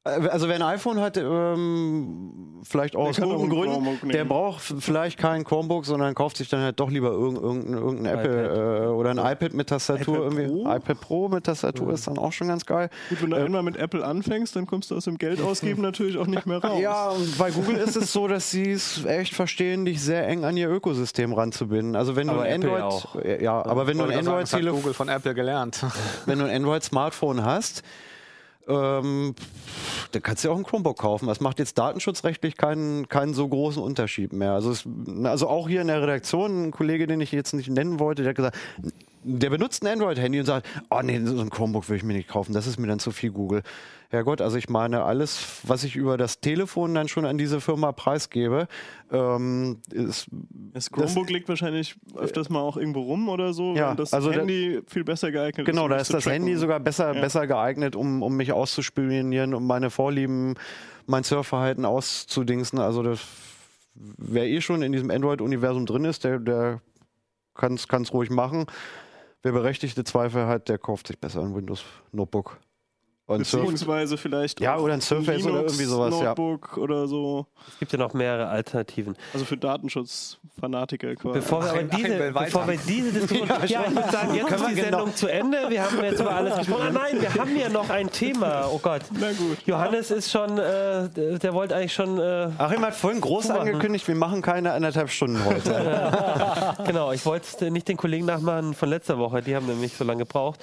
äh, also wer ein iPhone hat, ähm, vielleicht auch Der aus guten ein Gründen, der braucht vielleicht kein Chromebook, sondern kauft sich dann halt doch lieber irgendein, irgendein, Apple äh, oder ein iPad mit Tastatur. iPad irgendwie. Pro? iPad Pro mit Tastatur ist dann auch schon ganz geil. Gut, wenn du Äh, einmal mit Apple anfängst, dann kommst du aus dem Geld ausgeben natürlich auch nicht mehr raus. Ja, und bei Google ist es so, dass sie es echt verstehen, dich sehr eng an ihr Ökosystem ranzubinden. Also wenn du Aber ein Apple Android, auch. ja, aber wenn du ein gerade sagen, Google von Apple gelernt. wenn du ein Android-Smartphone hast, ähm, dann kannst du ja auch ein Chromebook kaufen. Das macht jetzt datenschutzrechtlich keinen, keinen so großen Unterschied mehr. Also, es, also auch hier in der Redaktion, ein Kollege, den ich jetzt nicht nennen wollte, der hat gesagt, der benutzt ein Android-Handy und sagt, oh nee, so ein Chromebook will ich mir nicht kaufen, das ist mir dann zu viel Google. Ja Gott, also ich meine, alles, was ich über das Telefon dann schon an diese Firma preisgebe, ähm, ist Das Chromebook liegt wahrscheinlich öfters mal auch irgendwo rum oder so, Ja, und das also da- Handy viel besser geeignet Genau, um da das ist das tracken. Handy sogar besser, Ja. besser geeignet, um, um mich auszuspionieren, um meine Vorlieben, mein Surfverhalten auszudingsen. Also das, wer eh schon in diesem Android-Universum drin ist, der, der kann es ruhig machen. Wer berechtigte Zweifel hat, der kauft sich besser ein Windows-Notebook. Und Beziehungsweise vielleicht Ja, auch oder ein Surface oder irgendwie sowas, ja. Notebook oder so. Es gibt ja noch mehrere Alternativen. Also für Datenschutzfanatiker quasi. Bevor wir, aber diese, bevor wir diese Diskussion. ja, ich würde sagen, jetzt ist die wir Sendung genau- zu Ende. Wir haben jetzt über alles gesprochen. Ah, nein, wir haben ja noch ein Thema. Oh Gott. Na gut. Johannes ist schon, äh, der wollte eigentlich schon, äh, Achim hat vorhin groß Puh, angekündigt, wir machen keine anderthalb Stunden heute. genau, ich wollte nicht den Kollegen nachmachen von letzter Woche, die haben nämlich so lange gebraucht.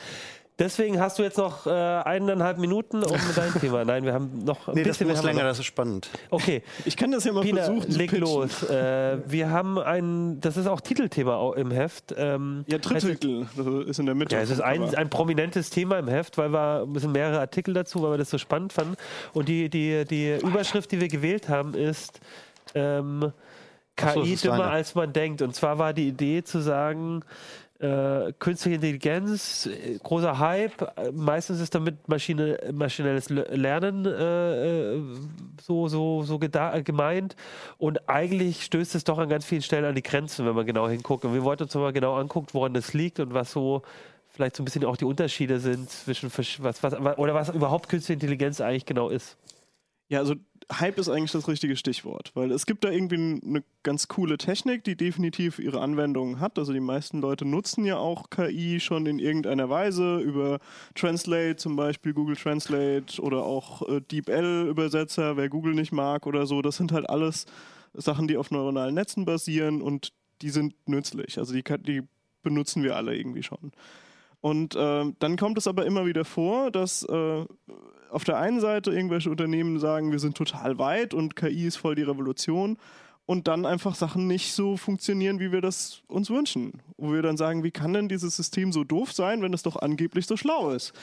Deswegen hast du jetzt noch äh, eineinhalb Minuten um dein Thema. Nein, wir haben noch ein nee, das bisschen wir muss länger, noch. das ist spannend. Okay, Ich kann das ja mal Pina, versuchen leg pitchen. los. Äh, wir haben ein, das ist auch Titelthema im Heft. Ähm, Ja, Drittel das ist in der Mitte. Ja, es ist ein, ein prominentes Thema im Heft, weil wir es sind mehrere Artikel dazu, weil wir das so spannend fanden. Und die, die, die Überschrift, die wir gewählt haben, ist ähm, so, das KI ist dümmer deine. als man denkt. Und zwar war die Idee zu sagen, äh, künstliche Intelligenz, äh, großer Hype, äh, meistens ist damit Maschine, maschinelles Le- Lernen äh, äh, so, so, so gemeint. Und eigentlich stößt es doch an ganz vielen Stellen an die Grenzen, wenn man genau hinguckt. Und wir wollten uns mal genau angucken, woran das liegt und was so vielleicht so ein bisschen auch die Unterschiede sind zwischen was, was, oder was überhaupt künstliche Intelligenz eigentlich genau ist. Ja, also Hype ist eigentlich das richtige Stichwort, weil es gibt da irgendwie eine ganz coole Technik, die definitiv ihre Anwendungen hat. Also die meisten Leute nutzen ja auch KI schon in irgendeiner Weise über Translate zum Beispiel, Google Translate oder auch äh, DeepL-Übersetzer, wer Google nicht mag oder so. Das sind halt alles Sachen, die auf neuronalen Netzen basieren und die sind nützlich. Also die, die benutzen wir alle irgendwie schon. Und ähm, dann kommt es aber immer wieder vor, dass äh, auf der einen Seite irgendwelche Unternehmen sagen, wir sind total weit und KI ist voll die Revolution und dann einfach Sachen nicht so funktionieren, wie wir das uns wünschen. Wo wir dann sagen, wie kann denn dieses System so doof sein, wenn es doch angeblich so schlau ist?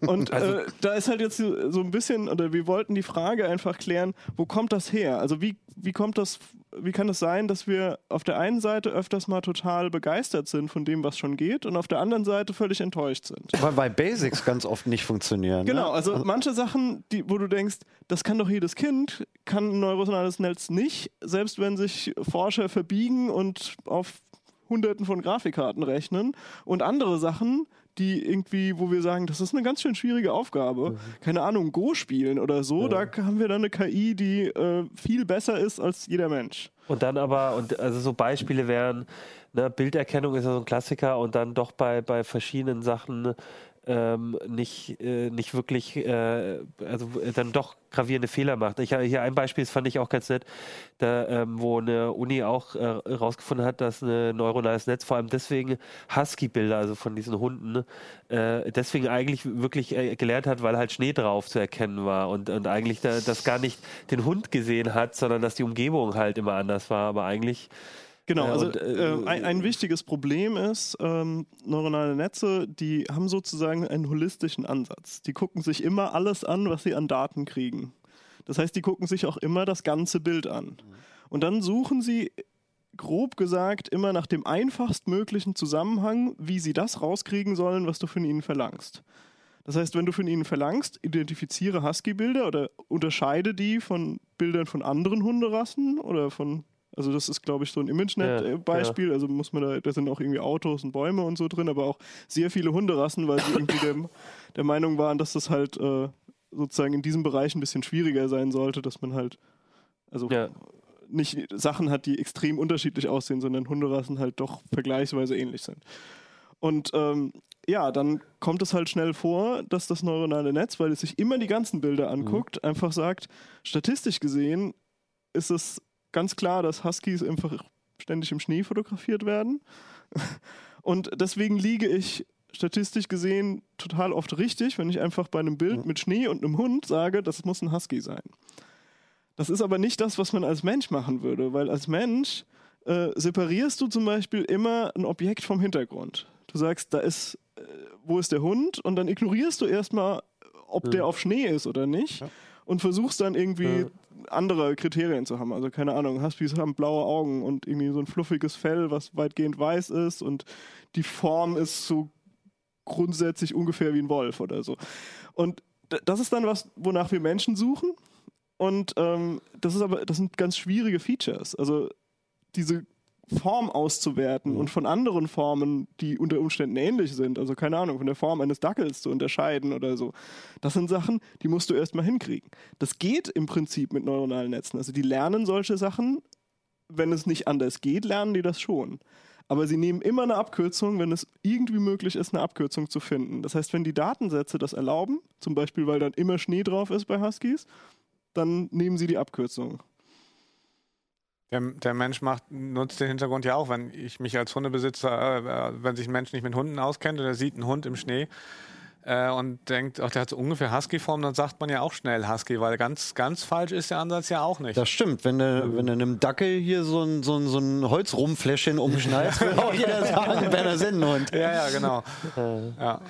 Und Also- äh, da ist halt jetzt so ein bisschen, oder wir wollten die Frage einfach klären, wo kommt das her? Also wie, wie kommt das wie kann es sein, dass wir auf der einen Seite öfters mal total begeistert sind von dem, was schon geht und auf der anderen Seite völlig enttäuscht sind? Weil bei Basics ganz oft nicht funktionieren. Genau, ne? also manche Sachen, die, wo du denkst, das kann doch jedes Kind, kann ein neuronales Netz nicht, selbst wenn sich Forscher verbiegen und auf Hunderten von Grafikkarten rechnen. Und andere Sachen, die irgendwie, wo wir sagen, das ist eine ganz schön schwierige Aufgabe. Keine Ahnung, Go spielen oder so, da haben wir dann eine KI, die äh, viel besser ist als jeder Mensch. Und dann aber, und also so Beispiele wären, ne, Bilderkennung ist ja so ein Klassiker und dann doch bei, bei verschiedenen Sachen ähm, nicht, äh, nicht wirklich, äh, also äh, dann doch gravierende Fehler macht. Ich habe hier ein Beispiel, das fand ich auch ganz nett, da, ähm, wo eine Uni auch herausgefunden hat, dass ein neuronales Netz vor allem deswegen Husky-Bilder, also von diesen Hunden, äh, deswegen eigentlich wirklich äh, gelernt hat, weil halt Schnee drauf zu erkennen war und, und eigentlich da, das gar nicht den Hund gesehen hat, sondern dass die Umgebung halt immer anders war, aber eigentlich Genau, Ja, also und, äh, äh, ein, ein wichtiges Problem ist, ähm, neuronale Netze, die haben sozusagen einen holistischen Ansatz. Die gucken sich immer alles an, was sie an Daten kriegen. Das heißt, die gucken sich auch immer das ganze Bild an. Und dann suchen sie, grob gesagt, immer nach dem einfachstmöglichen Zusammenhang, wie sie das rauskriegen sollen, was du von ihnen verlangst. Das heißt, wenn du von ihnen verlangst, identifiziere Husky-Bilder oder unterscheide die von Bildern von anderen Hunderassen oder von also das ist, glaube ich, so ein Ja, ImageNet-Beispiel. Also muss man da, da sind auch irgendwie Autos und Bäume und so drin, aber auch sehr viele Hunderassen, weil sie irgendwie der, der Meinung waren, dass das halt äh, sozusagen in diesem Bereich ein bisschen schwieriger sein sollte, dass man halt also Ja. nicht Sachen hat, die extrem unterschiedlich aussehen, sondern Hunderassen halt doch vergleichsweise ähnlich sind. Und ähm, ja, dann kommt es halt schnell vor, dass das neuronale Netz, weil es sich immer die ganzen Bilder anguckt, einfach sagt, statistisch gesehen ist es ganz klar, dass Huskies einfach ständig im Schnee fotografiert werden. Und deswegen liege ich statistisch gesehen total oft richtig, wenn ich einfach bei einem Bild mit Schnee und einem Hund sage, das muss ein Husky sein. Das ist aber nicht das, was man als Mensch machen würde, weil als Mensch äh, separierst du zum Beispiel immer ein Objekt vom Hintergrund. Du sagst, da ist, äh, wo ist der Hund? Und dann ignorierst du erstmal, ob der auf Schnee ist oder nicht. Und versuchst dann irgendwie andere Kriterien zu haben. Also keine Ahnung, Huskies haben blaue Augen und irgendwie so ein fluffiges Fell, was weitgehend weiß ist und die Form ist so grundsätzlich ungefähr wie ein Wolf oder so. Und das ist dann was, wonach wir Menschen suchen. Und ähm, das ist aber, das sind ganz schwierige Features. Also diese Form auszuwerten und von anderen Formen, die unter Umständen ähnlich sind, also keine Ahnung, von der Form eines Dackels zu unterscheiden oder so. Das sind Sachen, die musst du erstmal hinkriegen. Das geht im Prinzip mit neuronalen Netzen. Also die lernen solche Sachen, wenn es nicht anders geht, lernen die das schon. Aber sie nehmen immer eine Abkürzung, wenn es irgendwie möglich ist, eine Abkürzung zu finden. Das heißt, wenn die Datensätze das erlauben, zum Beispiel weil dann immer Schnee drauf ist bei Huskies, dann nehmen sie die Abkürzung. Der, der Mensch macht, nutzt den Hintergrund ja auch, wenn ich mich als Hundebesitzer, äh, äh, wenn sich ein Mensch nicht mit Hunden auskennt und er sieht einen Hund im Schnee äh, und denkt, ach, der hat so ungefähr Husky-Form, dann sagt man ja auch schnell Husky, weil ganz, ganz falsch ist der Ansatz ja auch nicht. Das stimmt. Wenn du, wenn du einem Dackel hier so ein, so ein, so ein Holzrumpfläschchen umschneidest, will auch jeder sagen, das ist ein Hund. ja, ja, genau. ja.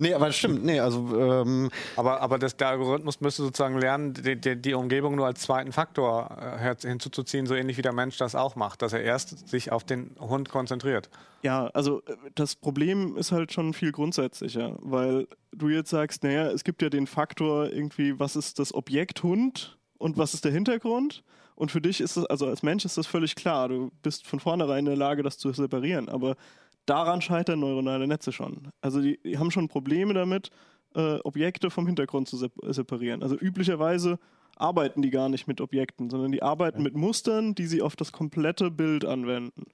Nee, aber das stimmt. Nee, also ähm, Aber, aber das, der Algorithmus müsste sozusagen lernen, die, die, die Umgebung nur als zweiten Faktor äh, hinzuzuziehen, so ähnlich wie der Mensch das auch macht, dass er erst sich auf den Hund konzentriert. Ja, also äh, das Problem ist halt schon viel grundsätzlicher, weil du jetzt sagst, naja, es gibt ja den Faktor irgendwie, was ist das Objekt Hund und was ist der Hintergrund? Und für dich ist es, also als Mensch ist das völlig klar, du bist von vornherein in der Lage, das zu separieren, aber daran scheitern neuronale Netze schon. Also die, die haben schon Probleme damit, äh, Objekte vom Hintergrund zu sep separieren. Also üblicherweise arbeiten die gar nicht mit Objekten, sondern die arbeiten mit Mustern, die sie auf das komplette Bild anwenden.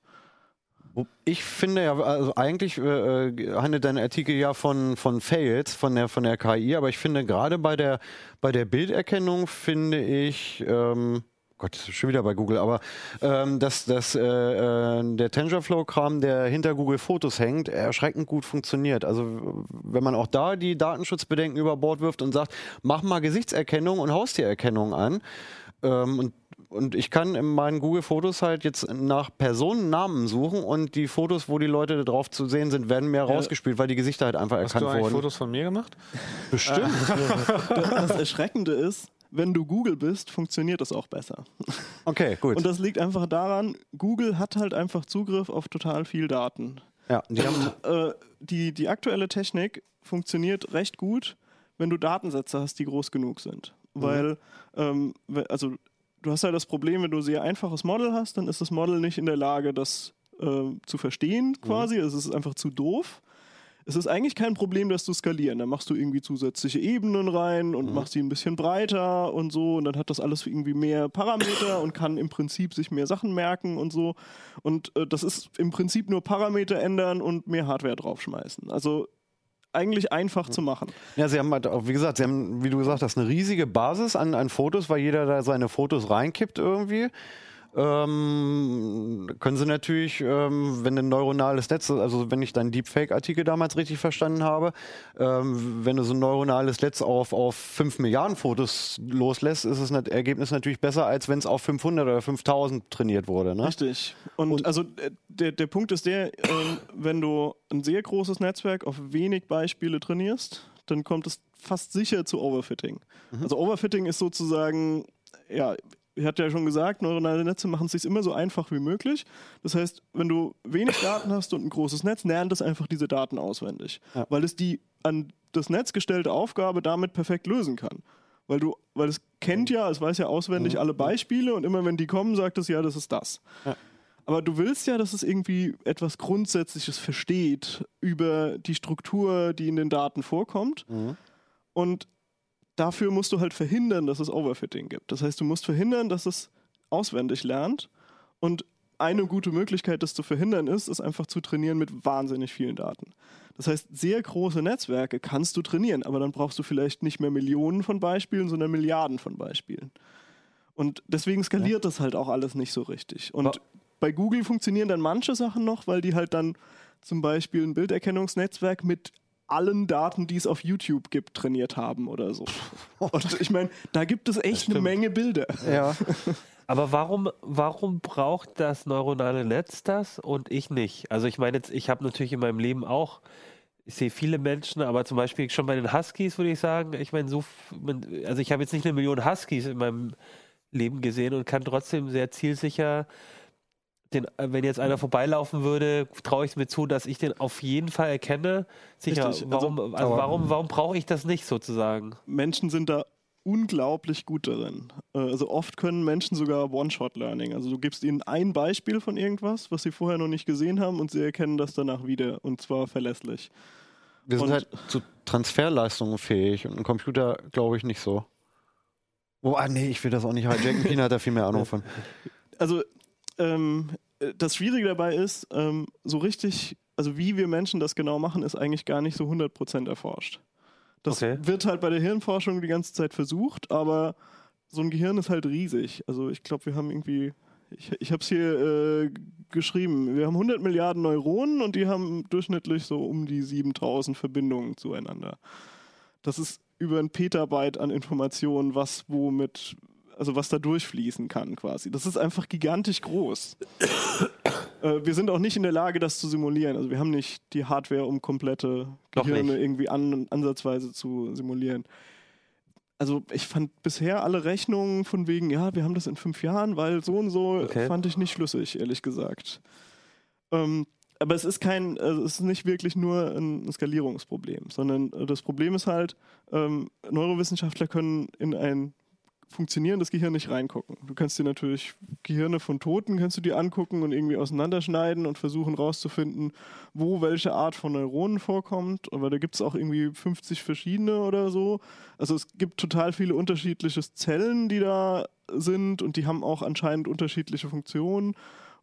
Ich finde ja, also eigentlich äh, äh, handelt dein Artikel ja von, von Fails von der, von der KI, aber ich finde gerade bei der, bei der Bilderkennung finde ich, ähm, Gott, schon wieder bei Google, aber ähm, dass, dass äh, äh, der TensorFlow-Kram, der hinter Google Fotos hängt, erschreckend gut funktioniert. Also wenn man auch da die Datenschutzbedenken über Bord wirft und sagt, mach mal Gesichtserkennung und Haustiererkennung an ähm, und und ich kann in meinen Google-Fotos halt jetzt nach Personennamen suchen und die Fotos, wo die Leute drauf zu sehen sind, werden mehr rausgespielt, weil die Gesichter halt einfach Hast du erkannt eigentlich wurden. Fotos von mir gemacht? Bestimmt. das Erschreckende ist, wenn du Google bist, funktioniert das auch besser. Okay, gut. Und das liegt einfach daran, Google hat halt einfach Zugriff auf total viel Daten. ja, die haben, Äh, die, die aktuelle Technik funktioniert recht gut, wenn du Datensätze hast, die groß genug sind. Weil, ähm, also du hast halt das Problem, wenn du ein sehr einfaches Model hast, dann ist das Model nicht in der Lage, das äh, zu verstehen quasi. Es ist einfach zu doof. Es ist eigentlich kein Problem, dass du skalieren. Dann machst du irgendwie zusätzliche Ebenen rein und machst sie ein bisschen breiter und so. Und dann hat das alles irgendwie mehr Parameter und kann im Prinzip sich mehr Sachen merken und so. Und äh, das ist im Prinzip nur Parameter ändern und mehr Hardware draufschmeißen. Also eigentlich einfach zu machen. ja, sie haben halt auch, wie gesagt, sie haben, wie du gesagt hast, eine riesige Basis an, an Fotos, weil jeder da seine Fotos reinkippt irgendwie. Ähm, können sie natürlich, ähm, wenn ein neuronales Netz, also wenn ich deinen Deepfake-Artikel damals richtig verstanden habe, ähm, wenn du so ein neuronales Netz auf, auf 5 Milliarden Fotos loslässt, ist das Ergebnis natürlich besser, als wenn es auf 500 oder 5000 trainiert wurde. Ne? Richtig. Und, also äh, der, der Punkt ist der, ähm, wenn du ein sehr großes Netzwerk auf wenig Beispiele trainierst, dann kommt es fast sicher zu Overfitting. Also Overfitting ist sozusagen, ja, ich hatte ja schon gesagt, neuronale Netze machen es sich immer so einfach wie möglich. Das heißt, wenn du wenig Daten hast und ein großes Netz, lernt es einfach diese Daten auswendig, Ja. weil es die an das Netz gestellte Aufgabe damit perfekt lösen kann. Weil du, weil es kennt ja, es weiß ja auswendig alle Beispiele und immer wenn die kommen, sagt es ja, das ist das. Aber du willst ja, dass es irgendwie etwas Grundsätzliches versteht über die Struktur, die in den Daten vorkommt. Und dafür musst du halt verhindern, dass es Overfitting gibt. Das heißt, du musst verhindern, dass es auswendig lernt. Und eine gute Möglichkeit, das zu verhindern, ist, es einfach zu trainieren mit wahnsinnig vielen Daten. Das heißt, sehr große Netzwerke kannst du trainieren, aber dann brauchst du vielleicht nicht mehr Millionen von Beispielen, sondern Milliarden von Beispielen. Und deswegen skaliert das halt auch alles nicht so richtig. Und Wa- bei Google funktionieren dann manche Sachen noch, weil die halt dann zum Beispiel ein Bilderkennungsnetzwerk mit allen Daten, die es auf YouTube gibt, trainiert haben oder so. Und ich meine, da gibt es echt eine Menge Bilder. Ja. Aber warum, warum braucht das neuronale Netz das und ich nicht? Also ich meine jetzt, ich habe natürlich in meinem Leben auch, ich sehe viele Menschen, aber zum Beispiel schon bei den Huskies würde ich sagen, ich meine, so, also ich habe jetzt nicht eine Million Huskies in meinem Leben gesehen und kann trotzdem sehr zielsicher den, äh, wenn jetzt einer vorbeilaufen würde, traue ich es mir zu, dass ich den auf jeden Fall erkenne. Sicher, Richtig, also- warum, also, aber- warum, warum brauche ich das nicht sozusagen? Menschen sind da unglaublich gut darin. Äh, Also oft können Menschen sogar One-Shot-Learning. Also du gibst ihnen ein Beispiel von irgendwas, was sie vorher noch nicht gesehen haben und sie erkennen das danach wieder und zwar verlässlich. Wir sind Und- halt zu Transferleistungen fähig und ein Computer glaube ich nicht so. Oh, ah, nee, ich will das auch nicht hijacken. Pina hat da viel mehr Ahnung von. Also ähm, äh, das Schwierige dabei ist, ähm, so richtig, also wie wir Menschen das genau machen, ist eigentlich gar nicht so 100% erforscht. Das Okay. wird halt bei der Hirnforschung die ganze Zeit versucht, aber so ein Gehirn ist halt riesig. Also ich glaube, wir haben irgendwie, ich, ich habe es hier äh, geschrieben, wir haben 100 Milliarden Neuronen und die haben durchschnittlich so um die 7000 Verbindungen zueinander. Das ist über ein Petabyte an Informationen, was womit, also was da durchfließen kann quasi. Das ist einfach gigantisch groß. äh, wir sind auch nicht in der Lage, das zu simulieren. Also wir haben nicht die Hardware, um komplette Gehirne irgendwie an, ansatzweise zu simulieren. Also ich fand bisher alle Rechnungen von wegen, ja, wir haben das in fünf Jahren, weil so und so, Okay. fand ich nicht schlüssig, ehrlich gesagt. Ähm, aber es ist kein, also es ist nicht wirklich nur ein Skalierungsproblem, sondern das Problem ist halt, ähm, Neurowissenschaftler können in ein funktionierendes Gehirn nicht reingucken. Du kannst dir natürlich Gehirne von Toten kannst du dir angucken und irgendwie auseinanderschneiden und versuchen rauszufinden, wo welche Art von Neuronen vorkommt. Aber da gibt es auch irgendwie 50 verschiedene oder so. Also es gibt total viele unterschiedliche Zellen, die da sind und die haben auch anscheinend unterschiedliche Funktionen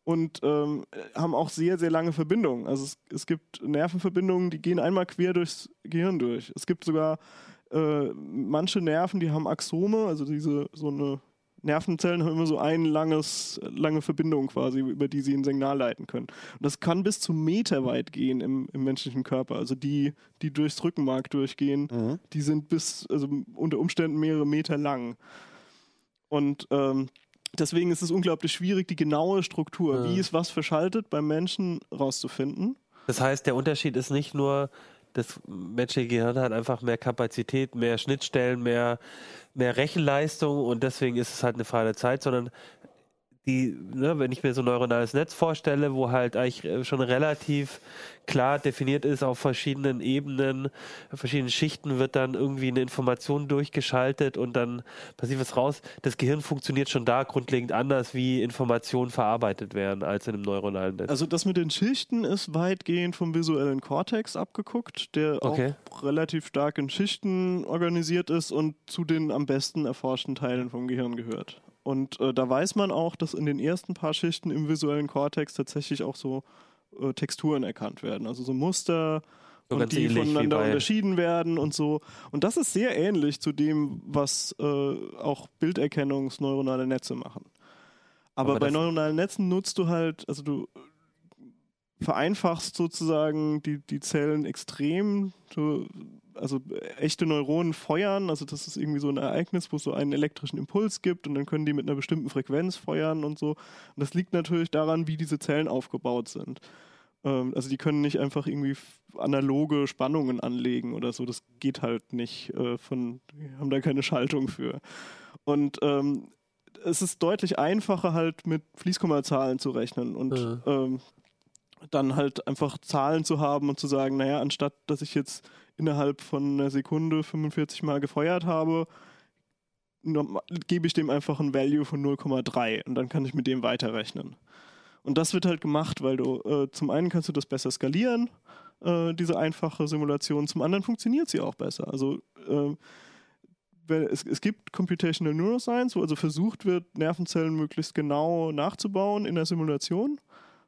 und ähm, haben auch sehr, sehr lange Verbindungen. Also es, es gibt Nervenverbindungen, die gehen einmal quer durchs Gehirn durch. Es gibt sogar äh, manche Nerven, die haben Axome, also diese so eine Nervenzellen haben immer so ein langes, lange Verbindung quasi, über die sie ein Signal leiten können. Und das kann bis zu Meter weit gehen im, im menschlichen Körper. Also die, die durchs Rückenmark durchgehen, Mhm. die sind bis, also unter Umständen mehrere Meter lang. Und ähm, deswegen ist es unglaublich schwierig, die genaue Struktur, Ja. wie ist was verschaltet, beim Menschen rauszufinden. Das heißt, der Unterschied ist nicht nur Das menschliche Gehirn hat einfach mehr Kapazität, mehr Schnittstellen, mehr, mehr Rechenleistung und deswegen ist es halt eine Frage der Zeit, sondern die, ne, wenn ich mir so ein neuronales Netz vorstelle, wo halt eigentlich äh, schon relativ klar definiert ist, auf verschiedenen Ebenen, verschiedenen Schichten wird dann irgendwie eine Information durchgeschaltet und dann passiert was raus. Das Gehirn funktioniert schon da grundlegend anders, wie Informationen verarbeitet werden, als in einem neuronalen Netz. Also das mit den Schichten ist weitgehend vom visuellen Kortex abgeguckt, der Okay. auch relativ stark in Schichten organisiert ist und zu den am besten erforschten Teilen vom Gehirn gehört. Und äh, da weiß man auch, dass in den ersten paar Schichten im visuellen Kortex tatsächlich auch so äh, Texturen erkannt werden, also so Muster So und die voneinander unterschieden werden und so. Und das ist sehr ähnlich zu dem, was äh, auch bilderkennungsneuronale Netze machen. Aber, Aber bei neuronalen Netzen nutzt du halt, also du vereinfachst sozusagen die, die Zellen extrem. Du, also echte Neuronen feuern, also das ist irgendwie so ein Ereignis, wo es so einen elektrischen Impuls gibt und dann können die mit einer bestimmten Frequenz feuern und so. Und das liegt natürlich daran, wie diese Zellen aufgebaut sind. Ähm, also die können nicht einfach irgendwie analoge Spannungen anlegen oder so. Das geht halt nicht. Äh, von, die haben da keine Schaltung für. Und ähm, es ist deutlich einfacher halt mit Fließkommazahlen zu rechnen und Mhm. ähm, dann halt einfach Zahlen zu haben und zu sagen, naja, anstatt dass ich jetzt innerhalb von einer Sekunde 45 Mal gefeuert habe, gebe ich dem einfach ein Value von 0,3 und dann kann ich mit dem weiterrechnen. Und das wird halt gemacht, weil du äh, zum einen kannst du das besser skalieren, äh, diese einfache Simulation, zum anderen funktioniert sie auch besser. Also äh, es, es gibt Computational Neuroscience, wo also versucht wird, Nervenzellen möglichst genau nachzubauen in der Simulation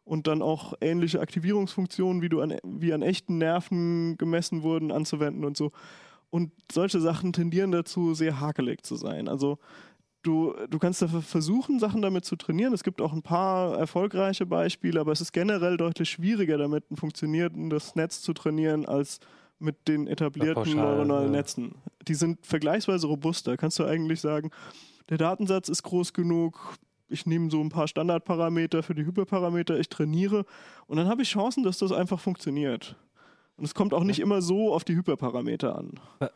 und dann auch ähnliche Aktivierungsfunktionen, wie, du an, wie an echten Nerven gemessen wurden, anzuwenden und so. Und solche Sachen tendieren dazu, sehr hakelig zu sein. Also du, du kannst dafür versuchen, Sachen damit zu trainieren. Es gibt auch ein paar erfolgreiche Beispiele, aber es ist generell deutlich schwieriger, damit ein funktionierendes Netz zu trainieren, als mit den etablierten pauschal, neuronalen ja. Netzen. Die sind vergleichsweise robuster. Kannst du eigentlich sagen, der Datensatz ist groß genug, ich nehme so ein paar Standardparameter für die Hyperparameter, ich trainiere und dann habe ich Chancen, dass das einfach funktioniert. Und es kommt auch nicht immer so auf die Hyperparameter an.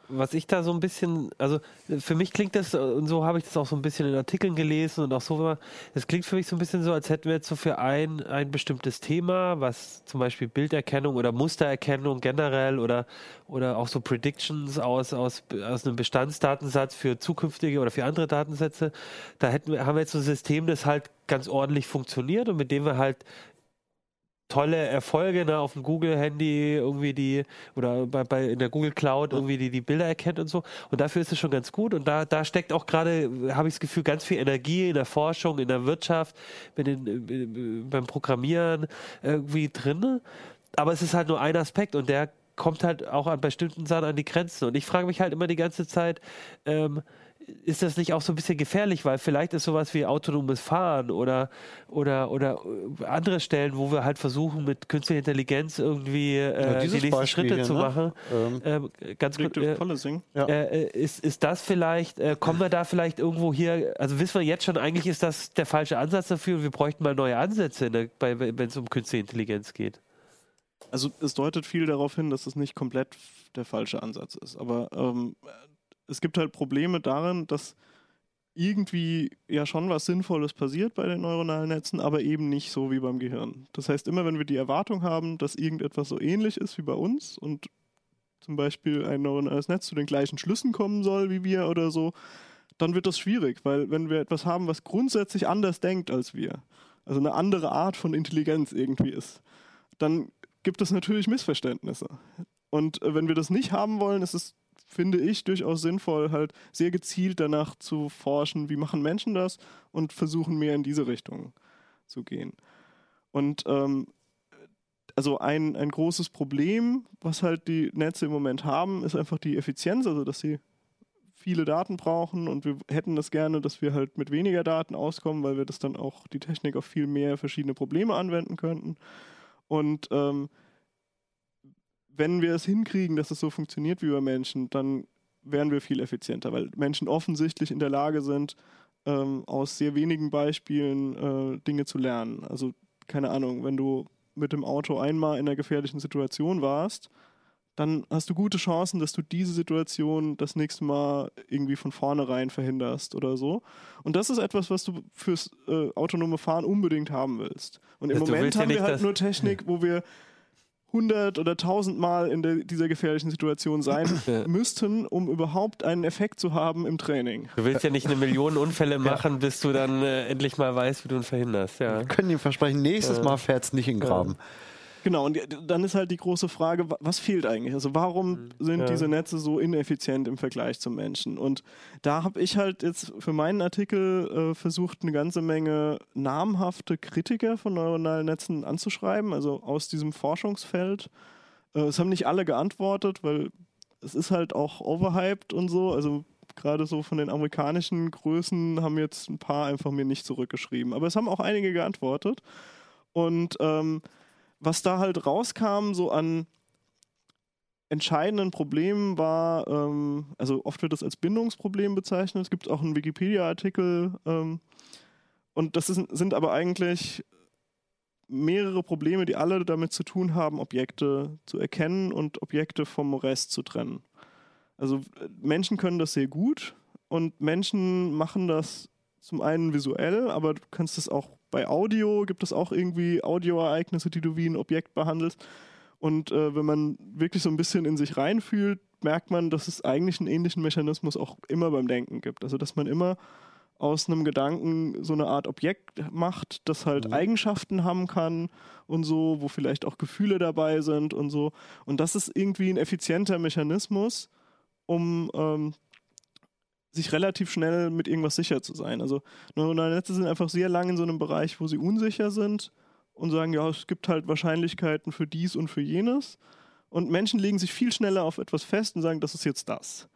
Was ich da so ein bisschen, also für mich klingt das, und so habe ich das auch so ein bisschen in Artikeln gelesen und auch so, es klingt für mich so ein bisschen so, als hätten wir jetzt so für ein, ein bestimmtes Thema, was zum Beispiel Bilderkennung oder Mustererkennung generell oder, oder auch so Predictions aus, aus, aus einem Bestandsdatensatz für zukünftige oder für andere Datensätze, da hätten wir, haben wir jetzt so ein System, das halt ganz ordentlich funktioniert und mit dem wir halt tolle Erfolge ne, auf dem Google-Handy irgendwie die oder bei, bei in der Google Cloud irgendwie die, die Bilder erkennt und so. Und dafür ist es schon ganz gut. Und da, da steckt auch gerade, habe ich das Gefühl, ganz viel Energie in der Forschung, in der Wirtschaft, mit den, beim Programmieren irgendwie drin. Aber es ist halt nur ein Aspekt und der kommt halt auch an bestimmten Sachen an die Grenzen. Und ich frage mich halt immer die ganze Zeit, ähm, ist das nicht auch so ein bisschen gefährlich, weil vielleicht ist sowas wie autonomes Fahren oder, oder, oder äh, andere Stellen, wo wir halt versuchen, mit künstlicher Intelligenz irgendwie äh, die dieses nächsten Beispiel Schritte hier, zu ne? machen. Ähm, Ähm, ganz kurz, äh, Policing. Ja. äh, äh, ist, ist das vielleicht, äh, kommen wir da vielleicht irgendwo hier, also wissen wir jetzt schon, eigentlich ist das der falsche Ansatz dafür und wir bräuchten mal neue Ansätze, bei- wenn es um künstliche Intelligenz geht. Also es deutet viel darauf hin, dass es nicht komplett der falsche Ansatz ist. Aber ähm, es gibt halt Probleme darin, dass irgendwie ja schon was Sinnvolles passiert bei den neuronalen Netzen, aber eben nicht so wie beim Gehirn. Das heißt, immer wenn wir die Erwartung haben, dass irgendetwas so ähnlich ist wie bei uns und zum Beispiel ein neuronales Netz zu den gleichen Schlüssen kommen soll wie wir oder so, dann wird das schwierig, weil wenn wir etwas haben, was grundsätzlich anders denkt als wir, also eine andere Art von Intelligenz irgendwie ist, dann gibt es natürlich Missverständnisse. Und äh, wenn wir das nicht haben wollen, ist es, finde ich, durchaus sinnvoll, halt sehr gezielt danach zu forschen, wie machen Menschen das und versuchen mehr in diese Richtung zu gehen. Und ähm, also ein, ein großes Problem, was halt die Netze im Moment haben, ist einfach die Effizienz, also dass sie viele Daten brauchen und wir hätten das gerne, dass wir halt mit weniger Daten auskommen, weil wir das dann auch die Technik auf viel mehr verschiedene Probleme anwenden könnten. Und ähm, wenn wir es hinkriegen, dass es so funktioniert wie bei Menschen, dann wären wir viel effizienter, weil Menschen offensichtlich in der Lage sind, ähm, aus sehr wenigen Beispielen äh, Dinge zu lernen. Also keine Ahnung, wenn du mit dem Auto einmal in einer gefährlichen Situation warst, dann hast du gute Chancen, dass du diese Situation das nächste Mal irgendwie von vornherein verhinderst oder so. Und das ist etwas, was du fürs äh, autonome Fahren unbedingt haben willst. Und im Also du Moment willst ja haben wir halt nur Technik, wo wir 100 oder 1000 Mal in der, dieser gefährlichen Situation sein Ja. müssten, um überhaupt einen Effekt zu haben im Training. Du willst ja nicht eine Million Unfälle machen, bis du dann äh, endlich mal weißt, wie du ihn verhinderst. Ja. Wir können ihm versprechen, nächstes Mal fährt es nicht in den Graben. Genau, und dann ist halt die große Frage, wa- was fehlt eigentlich? Also warum sind Ja. diese Netze so ineffizient im Vergleich zum Menschen? Und da habe ich halt jetzt für meinen Artikel äh, versucht, eine ganze Menge namhafte Kritiker von neuronalen Netzen anzuschreiben, also aus diesem Forschungsfeld. Äh, es haben nicht alle geantwortet, weil es ist halt auch overhyped und so. Also gerade so von den amerikanischen Größen haben jetzt ein paar einfach mir nicht zurückgeschrieben. Aber es haben auch einige geantwortet. Und ähm, was da halt rauskam, so an entscheidenden Problemen war, ähm, also oft wird das als Bindungsproblem bezeichnet. Es gibt auch einen Wikipedia-Artikel. Ähm, und das ist, sind aber eigentlich mehrere Probleme, die alle damit zu tun haben, Objekte zu erkennen und Objekte vom Rest zu trennen. Also Menschen können das sehr gut und Menschen machen das zum einen visuell, aber du kannst es auch bei Audio, gibt es auch irgendwie Audioereignisse, die du wie ein Objekt behandelst. Und äh, wenn man wirklich so ein bisschen in sich reinfühlt, merkt man, dass es eigentlich einen ähnlichen Mechanismus auch immer beim Denken gibt. Also dass man immer aus einem Gedanken so eine Art Objekt macht, das halt Eigenschaften haben kann und so, wo vielleicht auch Gefühle dabei sind und so. Und das ist irgendwie ein effizienter Mechanismus, um ähm, sich relativ schnell mit irgendwas sicher zu sein. Also neuronale Netze sind einfach sehr lang in so einem Bereich, wo sie unsicher sind und sagen, ja, es gibt halt Wahrscheinlichkeiten für dies und für jenes. Und Menschen legen sich viel schneller auf etwas fest und sagen, das ist jetzt das.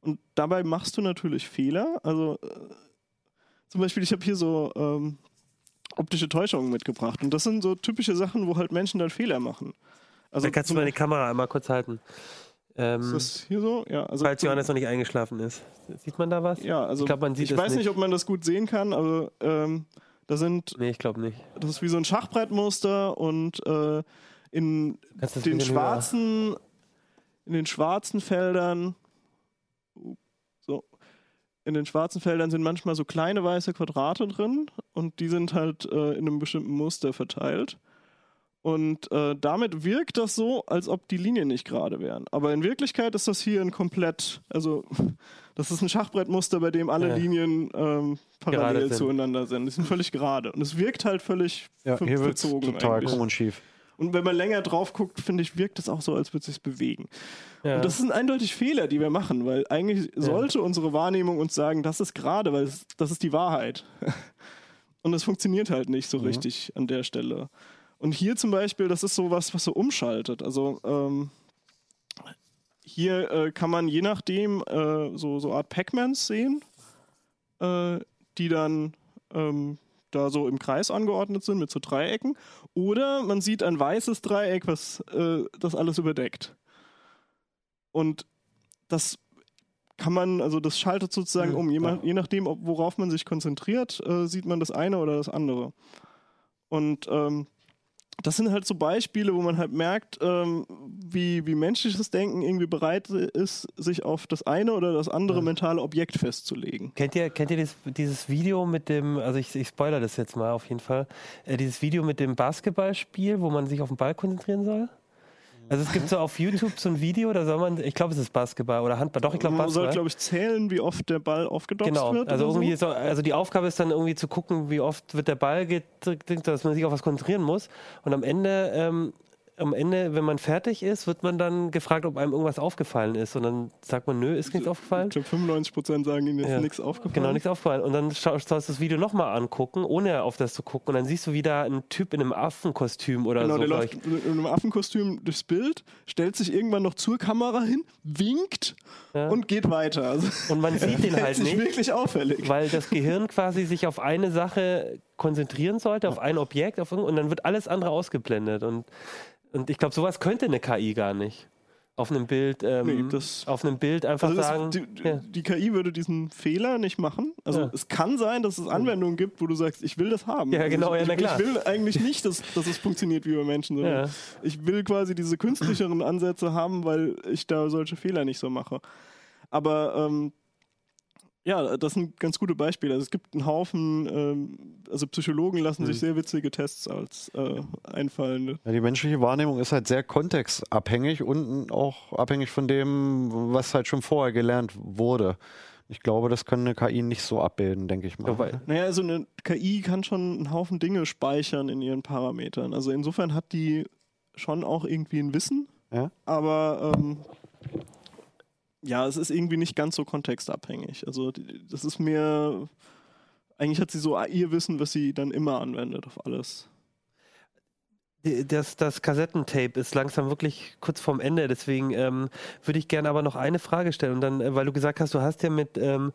Und dabei machst du natürlich Fehler. Also äh, zum Beispiel, ich habe hier so ähm, optische Täuschungen mitgebracht. Und das sind so typische Sachen, wo halt Menschen dann Fehler machen. Also Da kannst du mal die Kamera einmal kurz halten. Ähm, ist das hier so? Ja, also falls Johannes noch nicht eingeschlafen ist. Sieht man da was? Ja, also Ich glaub, man sieht ich weiß nicht. ob man das gut sehen kann, aber ähm, da sind, Nee, ich glaube nicht. das ist wie so ein Schachbrettmuster und äh, in den schwarzen, in den schwarzen Feldern, so, in den schwarzen Feldern sind manchmal so kleine weiße Quadrate drin und die sind halt äh, in einem bestimmten Muster verteilt. Und äh, damit wirkt das so, als ob die Linien nicht gerade wären. Aber in Wirklichkeit ist das hier ein komplett, also das ist ein Schachbrettmuster, bei dem alle Ja. Linien ähm, parallel sind. zueinander sind. Die sind völlig gerade. Und es wirkt halt völlig Ja, ver hier wird verzogen. total eigentlich. krumm und schief. Und wenn man länger drauf guckt, finde ich, wirkt es auch so, als würde es sich bewegen. Ja. Und das sind eindeutig Fehler, die wir machen, weil eigentlich sollte unsere Wahrnehmung uns sagen, das ist gerade, weil es, das ist die Wahrheit. Und es funktioniert halt nicht so richtig an der Stelle. Und hier zum Beispiel, das ist so was, was so umschaltet. Also ähm, hier äh, kann man je nachdem äh, so, so Art Pac-Mans sehen, äh, die dann ähm, da so im Kreis angeordnet sind mit so Dreiecken. Oder man sieht ein weißes Dreieck, was äh, das alles überdeckt. Und das kann man, also das schaltet sozusagen um. Je, je nachdem, ob, worauf man sich konzentriert, äh, sieht man das eine oder das andere. Und ähm, das sind halt so Beispiele, wo man halt merkt, ähm, wie, wie menschliches Denken irgendwie bereit ist, sich auf das eine oder das andere mentale Objekt festzulegen. Kennt ihr, kennt ihr dieses, dieses Video mit dem, also ich, ich spoilere das jetzt mal auf jeden Fall, äh, dieses Video mit dem Basketballspiel, wo man sich auf den Ball konzentrieren soll? Also es gibt so auf YouTube so ein Video, da soll man, ich glaube es ist Basketball oder Handball, doch ich glaube man soll, Basketball. glaube ich, zählen, wie oft der Ball aufgedopst Genau, wird. also irgendwie so. so, also die Aufgabe ist dann irgendwie zu gucken, wie oft wird der Ball gedrückt, dass man sich auf was konzentrieren muss. Und am Ende, ähm, am Ende, wenn man fertig ist, wird man dann gefragt, ob einem irgendwas aufgefallen ist. Und dann sagt man, nö, ist nichts aufgefallen. Ich glaube, 95 Prozent sagen ihnen jetzt Ja. nichts aufgefallen. Genau, nichts aufgefallen. Und dann schau- schaust du das Video nochmal angucken, ohne auf das zu gucken. Und dann siehst du wieder einen Typ in einem Affenkostüm oder Genau, so. der glaub läuft in einem Affenkostüm durchs Bild, stellt sich irgendwann noch zur Kamera hin, winkt Ja. und geht weiter. Also, Und man sieht den halt nicht, wirklich auffällig. weil das Gehirn quasi sich auf eine Sache konzentrieren sollte, auf ein Objekt, auf und dann wird alles andere ausgeblendet. Und, und ich glaube, sowas könnte eine KI gar nicht. Auf einem Bild, ähm, Nee, das- auf einem Bild einfach Also sagen. die, ja. die KI würde diesen Fehler nicht machen. Also Ja. es kann sein, dass es Anwendungen gibt, wo du sagst, ich will das haben. Ja, also genau, ich, ja, na klar. ich will eigentlich nicht, dass, dass es funktioniert wie bei Menschen, sondern Ja. ich will quasi diese künstlicheren Ansätze haben, weil ich da solche Fehler nicht so mache. Aber ähm, ja, das sind ganz gute Beispiele. Also es gibt einen Haufen, ähm, also Psychologen lassen Mhm. sich sehr witzige Tests als äh, einfallen. Ja, die menschliche Wahrnehmung ist halt sehr kontextabhängig und auch abhängig von dem, was halt schon vorher gelernt wurde. Ich glaube, das kann eine KI nicht so abbilden, denke ich mal. Wobei- Naja, also eine KI kann schon einen Haufen Dinge speichern in ihren Parametern. Also insofern hat die schon auch irgendwie ein Wissen, Ja? aber ähm, ja, es ist irgendwie nicht ganz so kontextabhängig. Also das ist mehr, eigentlich hat sie so ihr Wissen, was sie dann immer anwendet auf alles. Das, das Kassettentape ist langsam wirklich kurz vorm Ende, deswegen ähm, würde ich gerne aber noch eine Frage stellen. Und dann, äh, weil du gesagt hast, du hast ja mit ähm,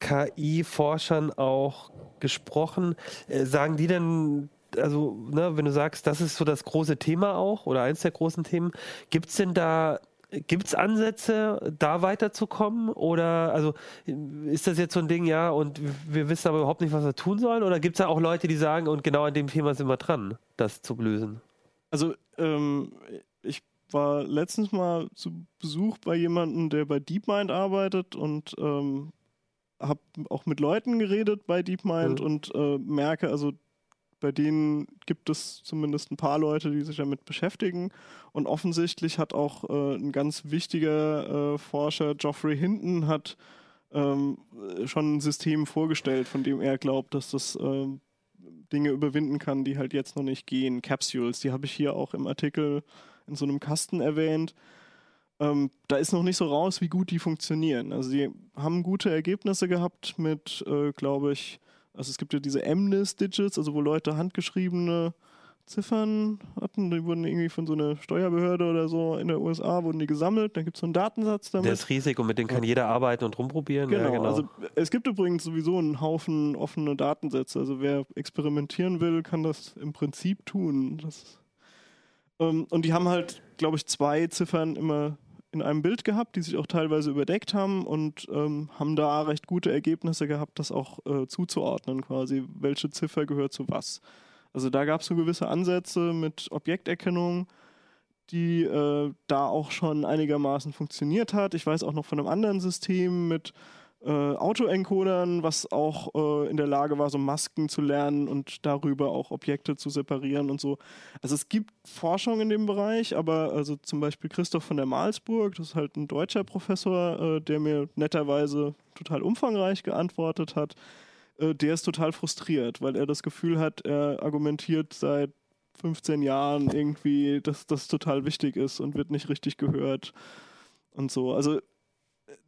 KI-Forschern auch gesprochen. Äh, sagen die denn, also, ne, wenn du sagst, das ist so das große Thema auch oder eins der großen Themen, gibt es denn da Gibt es Ansätze, da weiterzukommen? Oder also ist das jetzt so ein Ding, ja, und wir wissen aber überhaupt nicht, was wir tun sollen? Oder gibt es da auch Leute, die sagen, und genau an dem Thema sind wir dran, das zu lösen? Also ähm, ich war letztens mal zu Besuch bei jemandem, der bei DeepMind arbeitet und ähm, habe auch mit Leuten geredet bei DeepMind Mhm. und äh, merke, also bei denen gibt es zumindest ein paar Leute, die sich damit beschäftigen. Und offensichtlich hat auch äh, ein ganz wichtiger äh, Forscher, Geoffrey Hinton, hat ähm, schon ein System vorgestellt, von dem er glaubt, dass das ähm, Dinge überwinden kann, die halt jetzt noch nicht gehen. Capsules, die habe ich hier auch im Artikel in so einem Kasten erwähnt. Ähm, da ist noch nicht so raus, wie gut die funktionieren. Also die haben gute Ergebnisse gehabt mit, äh, glaube ich, also es gibt ja diese MNIS-Digits, also wo Leute handgeschriebene Ziffern hatten, die wurden irgendwie von so einer Steuerbehörde oder so in der USA, wurden die gesammelt, dann gibt es so einen Datensatz damit. Der ist riesig und mit dem kann jeder arbeiten und rumprobieren. Genau, ja, genau. also es gibt übrigens sowieso einen Haufen offene Datensätze. Also wer experimentieren will, kann das im Prinzip tun. Das, ähm, und die haben halt, glaube ich, zwei Ziffern immer in einem Bild gehabt, die sich auch teilweise überdeckt haben und ähm, haben da recht gute Ergebnisse gehabt, das auch äh, zuzuordnen quasi, welche Ziffer gehört zu was. Also da gab es so gewisse Ansätze mit Objekterkennung, die äh, da auch schon einigermaßen funktioniert hat. Ich weiß auch noch von einem anderen System mit äh, Autoencodern, was auch äh, in der Lage war, so Masken zu lernen und darüber auch Objekte zu separieren und so. Also es gibt Forschung in dem Bereich, aber also zum Beispiel Christoph von der Malsburg, das ist halt ein deutscher Professor, äh, der mir netterweise total umfangreich geantwortet hat, äh, der ist total frustriert, weil er das Gefühl hat, er argumentiert seit 15 Jahren irgendwie, dass das total wichtig ist und wird nicht richtig gehört und so. Also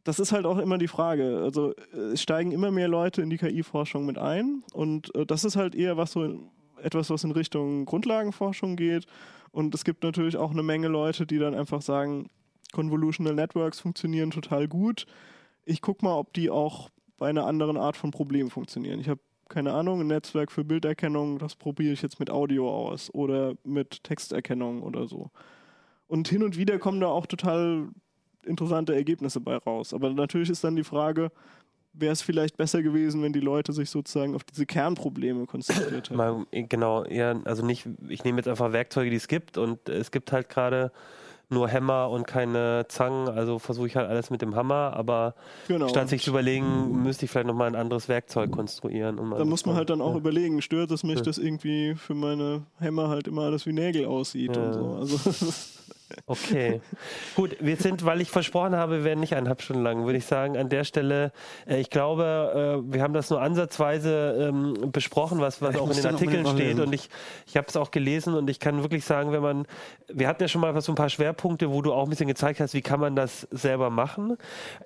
das ist halt auch immer die Frage. Also äh, es steigen immer mehr Leute in die KI-Forschung mit ein und äh, das ist halt eher was so etwas, was in Richtung Grundlagenforschung geht. Und es gibt natürlich auch eine Menge Leute, die dann einfach sagen, Convolutional Networks funktionieren total gut. Ich gucke mal, ob die auch bei einer anderen Art von Problem funktionieren. Ich habe keine Ahnung, ein Netzwerk für Bilderkennung, das probiere ich jetzt mit Audio aus oder mit Texterkennung oder so. Und hin und wieder kommen da auch total interessante Ergebnisse bei raus. Aber natürlich ist dann die Frage, wäre es vielleicht besser gewesen, wenn die Leute sich sozusagen auf diese Kernprobleme konzentriert hätten. Mal, genau, ja, also nicht, ich nehme jetzt einfach Werkzeuge, die es gibt und es gibt halt gerade nur Hämmer und keine Zangen, also versuche ich halt alles mit dem Hammer, aber Genau. statt sich zu überlegen, müsste ich vielleicht nochmal ein anderes Werkzeug konstruieren. Um Da muss man halt dann auch ja. überlegen, stört es mich, Ja. dass irgendwie für meine Hämmer halt immer alles wie Nägel aussieht Ja. und so. Also Okay. Gut, wir sind, weil ich versprochen habe, wir werden nicht eineinhalb Stunden lang, würde ich sagen, an der Stelle, äh, ich glaube, äh, wir haben das nur ansatzweise ähm, besprochen, was, was ich auch in den Artikeln steht und ich, ich habe es auch gelesen und ich kann wirklich sagen, wenn man, wir hatten ja schon mal so ein paar Schwerpunkte, wo du auch ein bisschen gezeigt hast, wie kann man das selber machen.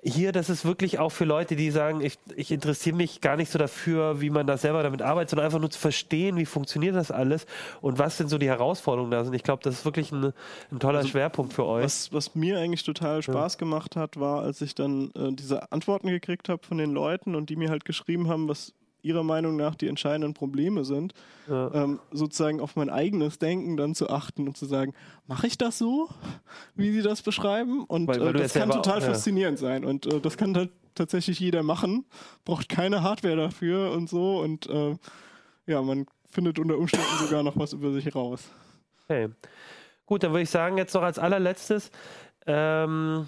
Hier, das ist wirklich auch für Leute, die sagen, ich, ich interessiere mich gar nicht so dafür, wie man da selber damit arbeitet, sondern einfach nur zu verstehen, wie funktioniert das alles und was sind so die Herausforderungen da sind. Ich glaube, das ist wirklich ein, ein toller Schwerpunkt für euch. was, was mir eigentlich total Spaß gemacht hat, war, als ich dann äh, diese Antworten gekriegt habe von den Leuten und die mir halt geschrieben haben, was ihrer Meinung nach die entscheidenden Probleme sind, Ja. ähm, sozusagen auf mein eigenes Denken dann zu achten und zu sagen, mache ich das so, wie sie das beschreiben? Und Weil- weil äh, das kann total auch- ja. faszinierend sein. Und äh, das kann halt tatsächlich jeder machen, braucht keine Hardware dafür und so. Und äh, ja, man findet unter Umständen sogar noch was über sich raus. Okay. Gut, dann würde ich sagen, jetzt noch als allerletztes, ähm,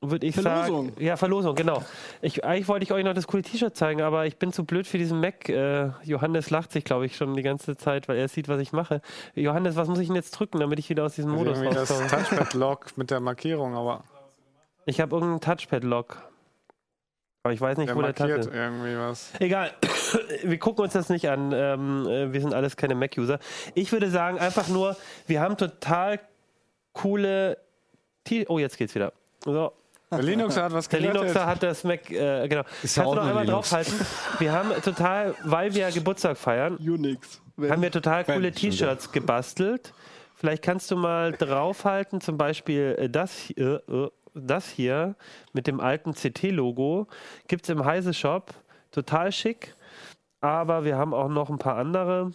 würde ich Verlosung. sagen. Ja, Verlosung, genau. Ich, eigentlich wollte ich euch noch das coole T-Shirt zeigen, aber ich bin zu blöd für diesen Mac. Äh, Johannes lacht sich, glaube ich, schon die ganze Zeit, weil er sieht, was ich mache. Johannes, was muss ich denn jetzt drücken, damit ich wieder aus diesem Modus Irgendwie das rauskomme? Touchpad-Lock mit der Markierung, aber Ich habe irgendeinen Touchpad-Lock. Aber ich weiß nicht, der wo der ist. irgendwie was. Egal, wir gucken uns das nicht an. Ähm, äh, wir sind alles keine Mac-User. Ich würde sagen, einfach nur, wir haben total coole. T oh, jetzt geht's wieder. So, Der Linuxer hat was der gerettet. Linuxer hat das Mac, äh, genau. Ist ja Kannst du auch noch einmal Linux. draufhalten? Wir haben total, weil wir ja Geburtstag feiern, Unix. Wenn- haben wir total coole T-Shirts gebastelt. Vielleicht kannst du mal draufhalten, zum Beispiel äh, das hier, äh, das hier mit dem alten CT-Logo. Gibt es im Heise Shop. Total schick. Aber wir haben auch noch ein paar andere.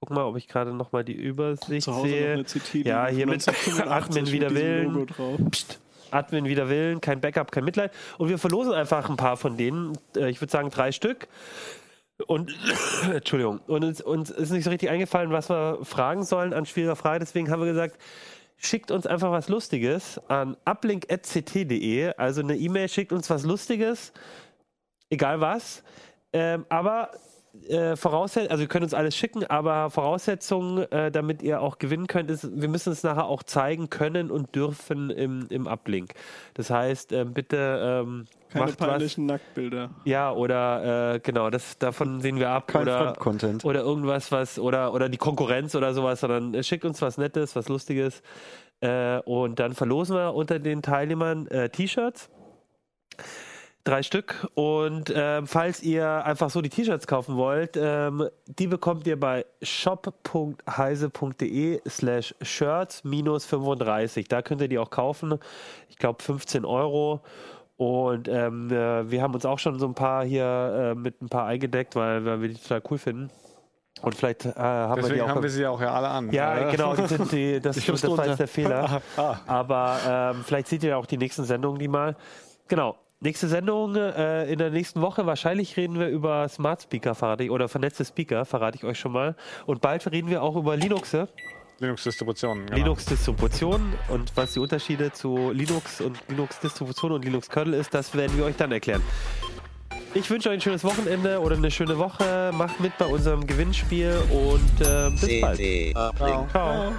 Guck mal, ob ich gerade noch mal die Übersicht sehe. Ja, hier mit 1985 Admin diesem Willen. Psst. Admin wider Willen, kein Backup, kein Mitleid. Und wir verlosen einfach ein paar von denen. Äh, Ich würde sagen drei Stück. Und Entschuldigung. Und uns, uns ist nicht so richtig eingefallen, was wir fragen sollen an schwieriger Frage. Deswegen haben wir gesagt, schickt uns einfach was Lustiges an uplink.ct.de. Also eine E-Mail, schickt uns was Lustiges, egal was. Ähm, aber äh, Voraussetzung, also ihr könnt uns alles schicken, aber Voraussetzung, äh, damit ihr auch gewinnen könnt, ist, wir müssen es nachher auch zeigen können und dürfen im, im Uplink. Das heißt, ähm, bitte ähm, Keine macht was. peinlichen Nacktbilder. Ja, oder äh, genau, das, davon sehen wir ab. Kein oder, Fremdcontent. oder irgendwas, was, oder, oder die Konkurrenz oder sowas, sondern äh, schickt uns was Nettes, was Lustiges. Äh, und dann verlosen wir unter den Teilnehmern äh, T-Shirts. Drei Stück. Und ähm, falls ihr einfach so die T-Shirts kaufen wollt, ähm, die bekommt ihr bei shop.heise.de slash shirts minus 35. Da könnt ihr die auch kaufen. Ich glaube 15 Euro. Und ähm, äh, wir haben uns auch schon so ein paar hier äh, mit ein paar eingedeckt, weil, weil wir die total cool finden. Und vielleicht äh, haben wir die Deswegen auch. haben wir sie auch ja alle an. ja, Äh, genau, die sind die, das, das war jetzt der Fehler. Aber ähm, vielleicht seht ihr auch die nächsten Sendungen, die mal. Genau. Nächste Sendung äh, in der nächsten Woche. Wahrscheinlich reden wir über Smart Speaker, verrate ich, oder vernetzte Speaker, verrate ich euch schon mal. Und bald reden wir auch über Linux, Linux-Distributionen. Genau. Linux-Distribution und was die Unterschiede zu Linux und Linux-Distribution und Linux-Kernel ist, das werden wir euch dann erklären. Ich wünsche euch ein schönes Wochenende oder eine schöne Woche. Macht mit bei unserem Gewinnspiel und äh, bis bald. Uplink. Ciao.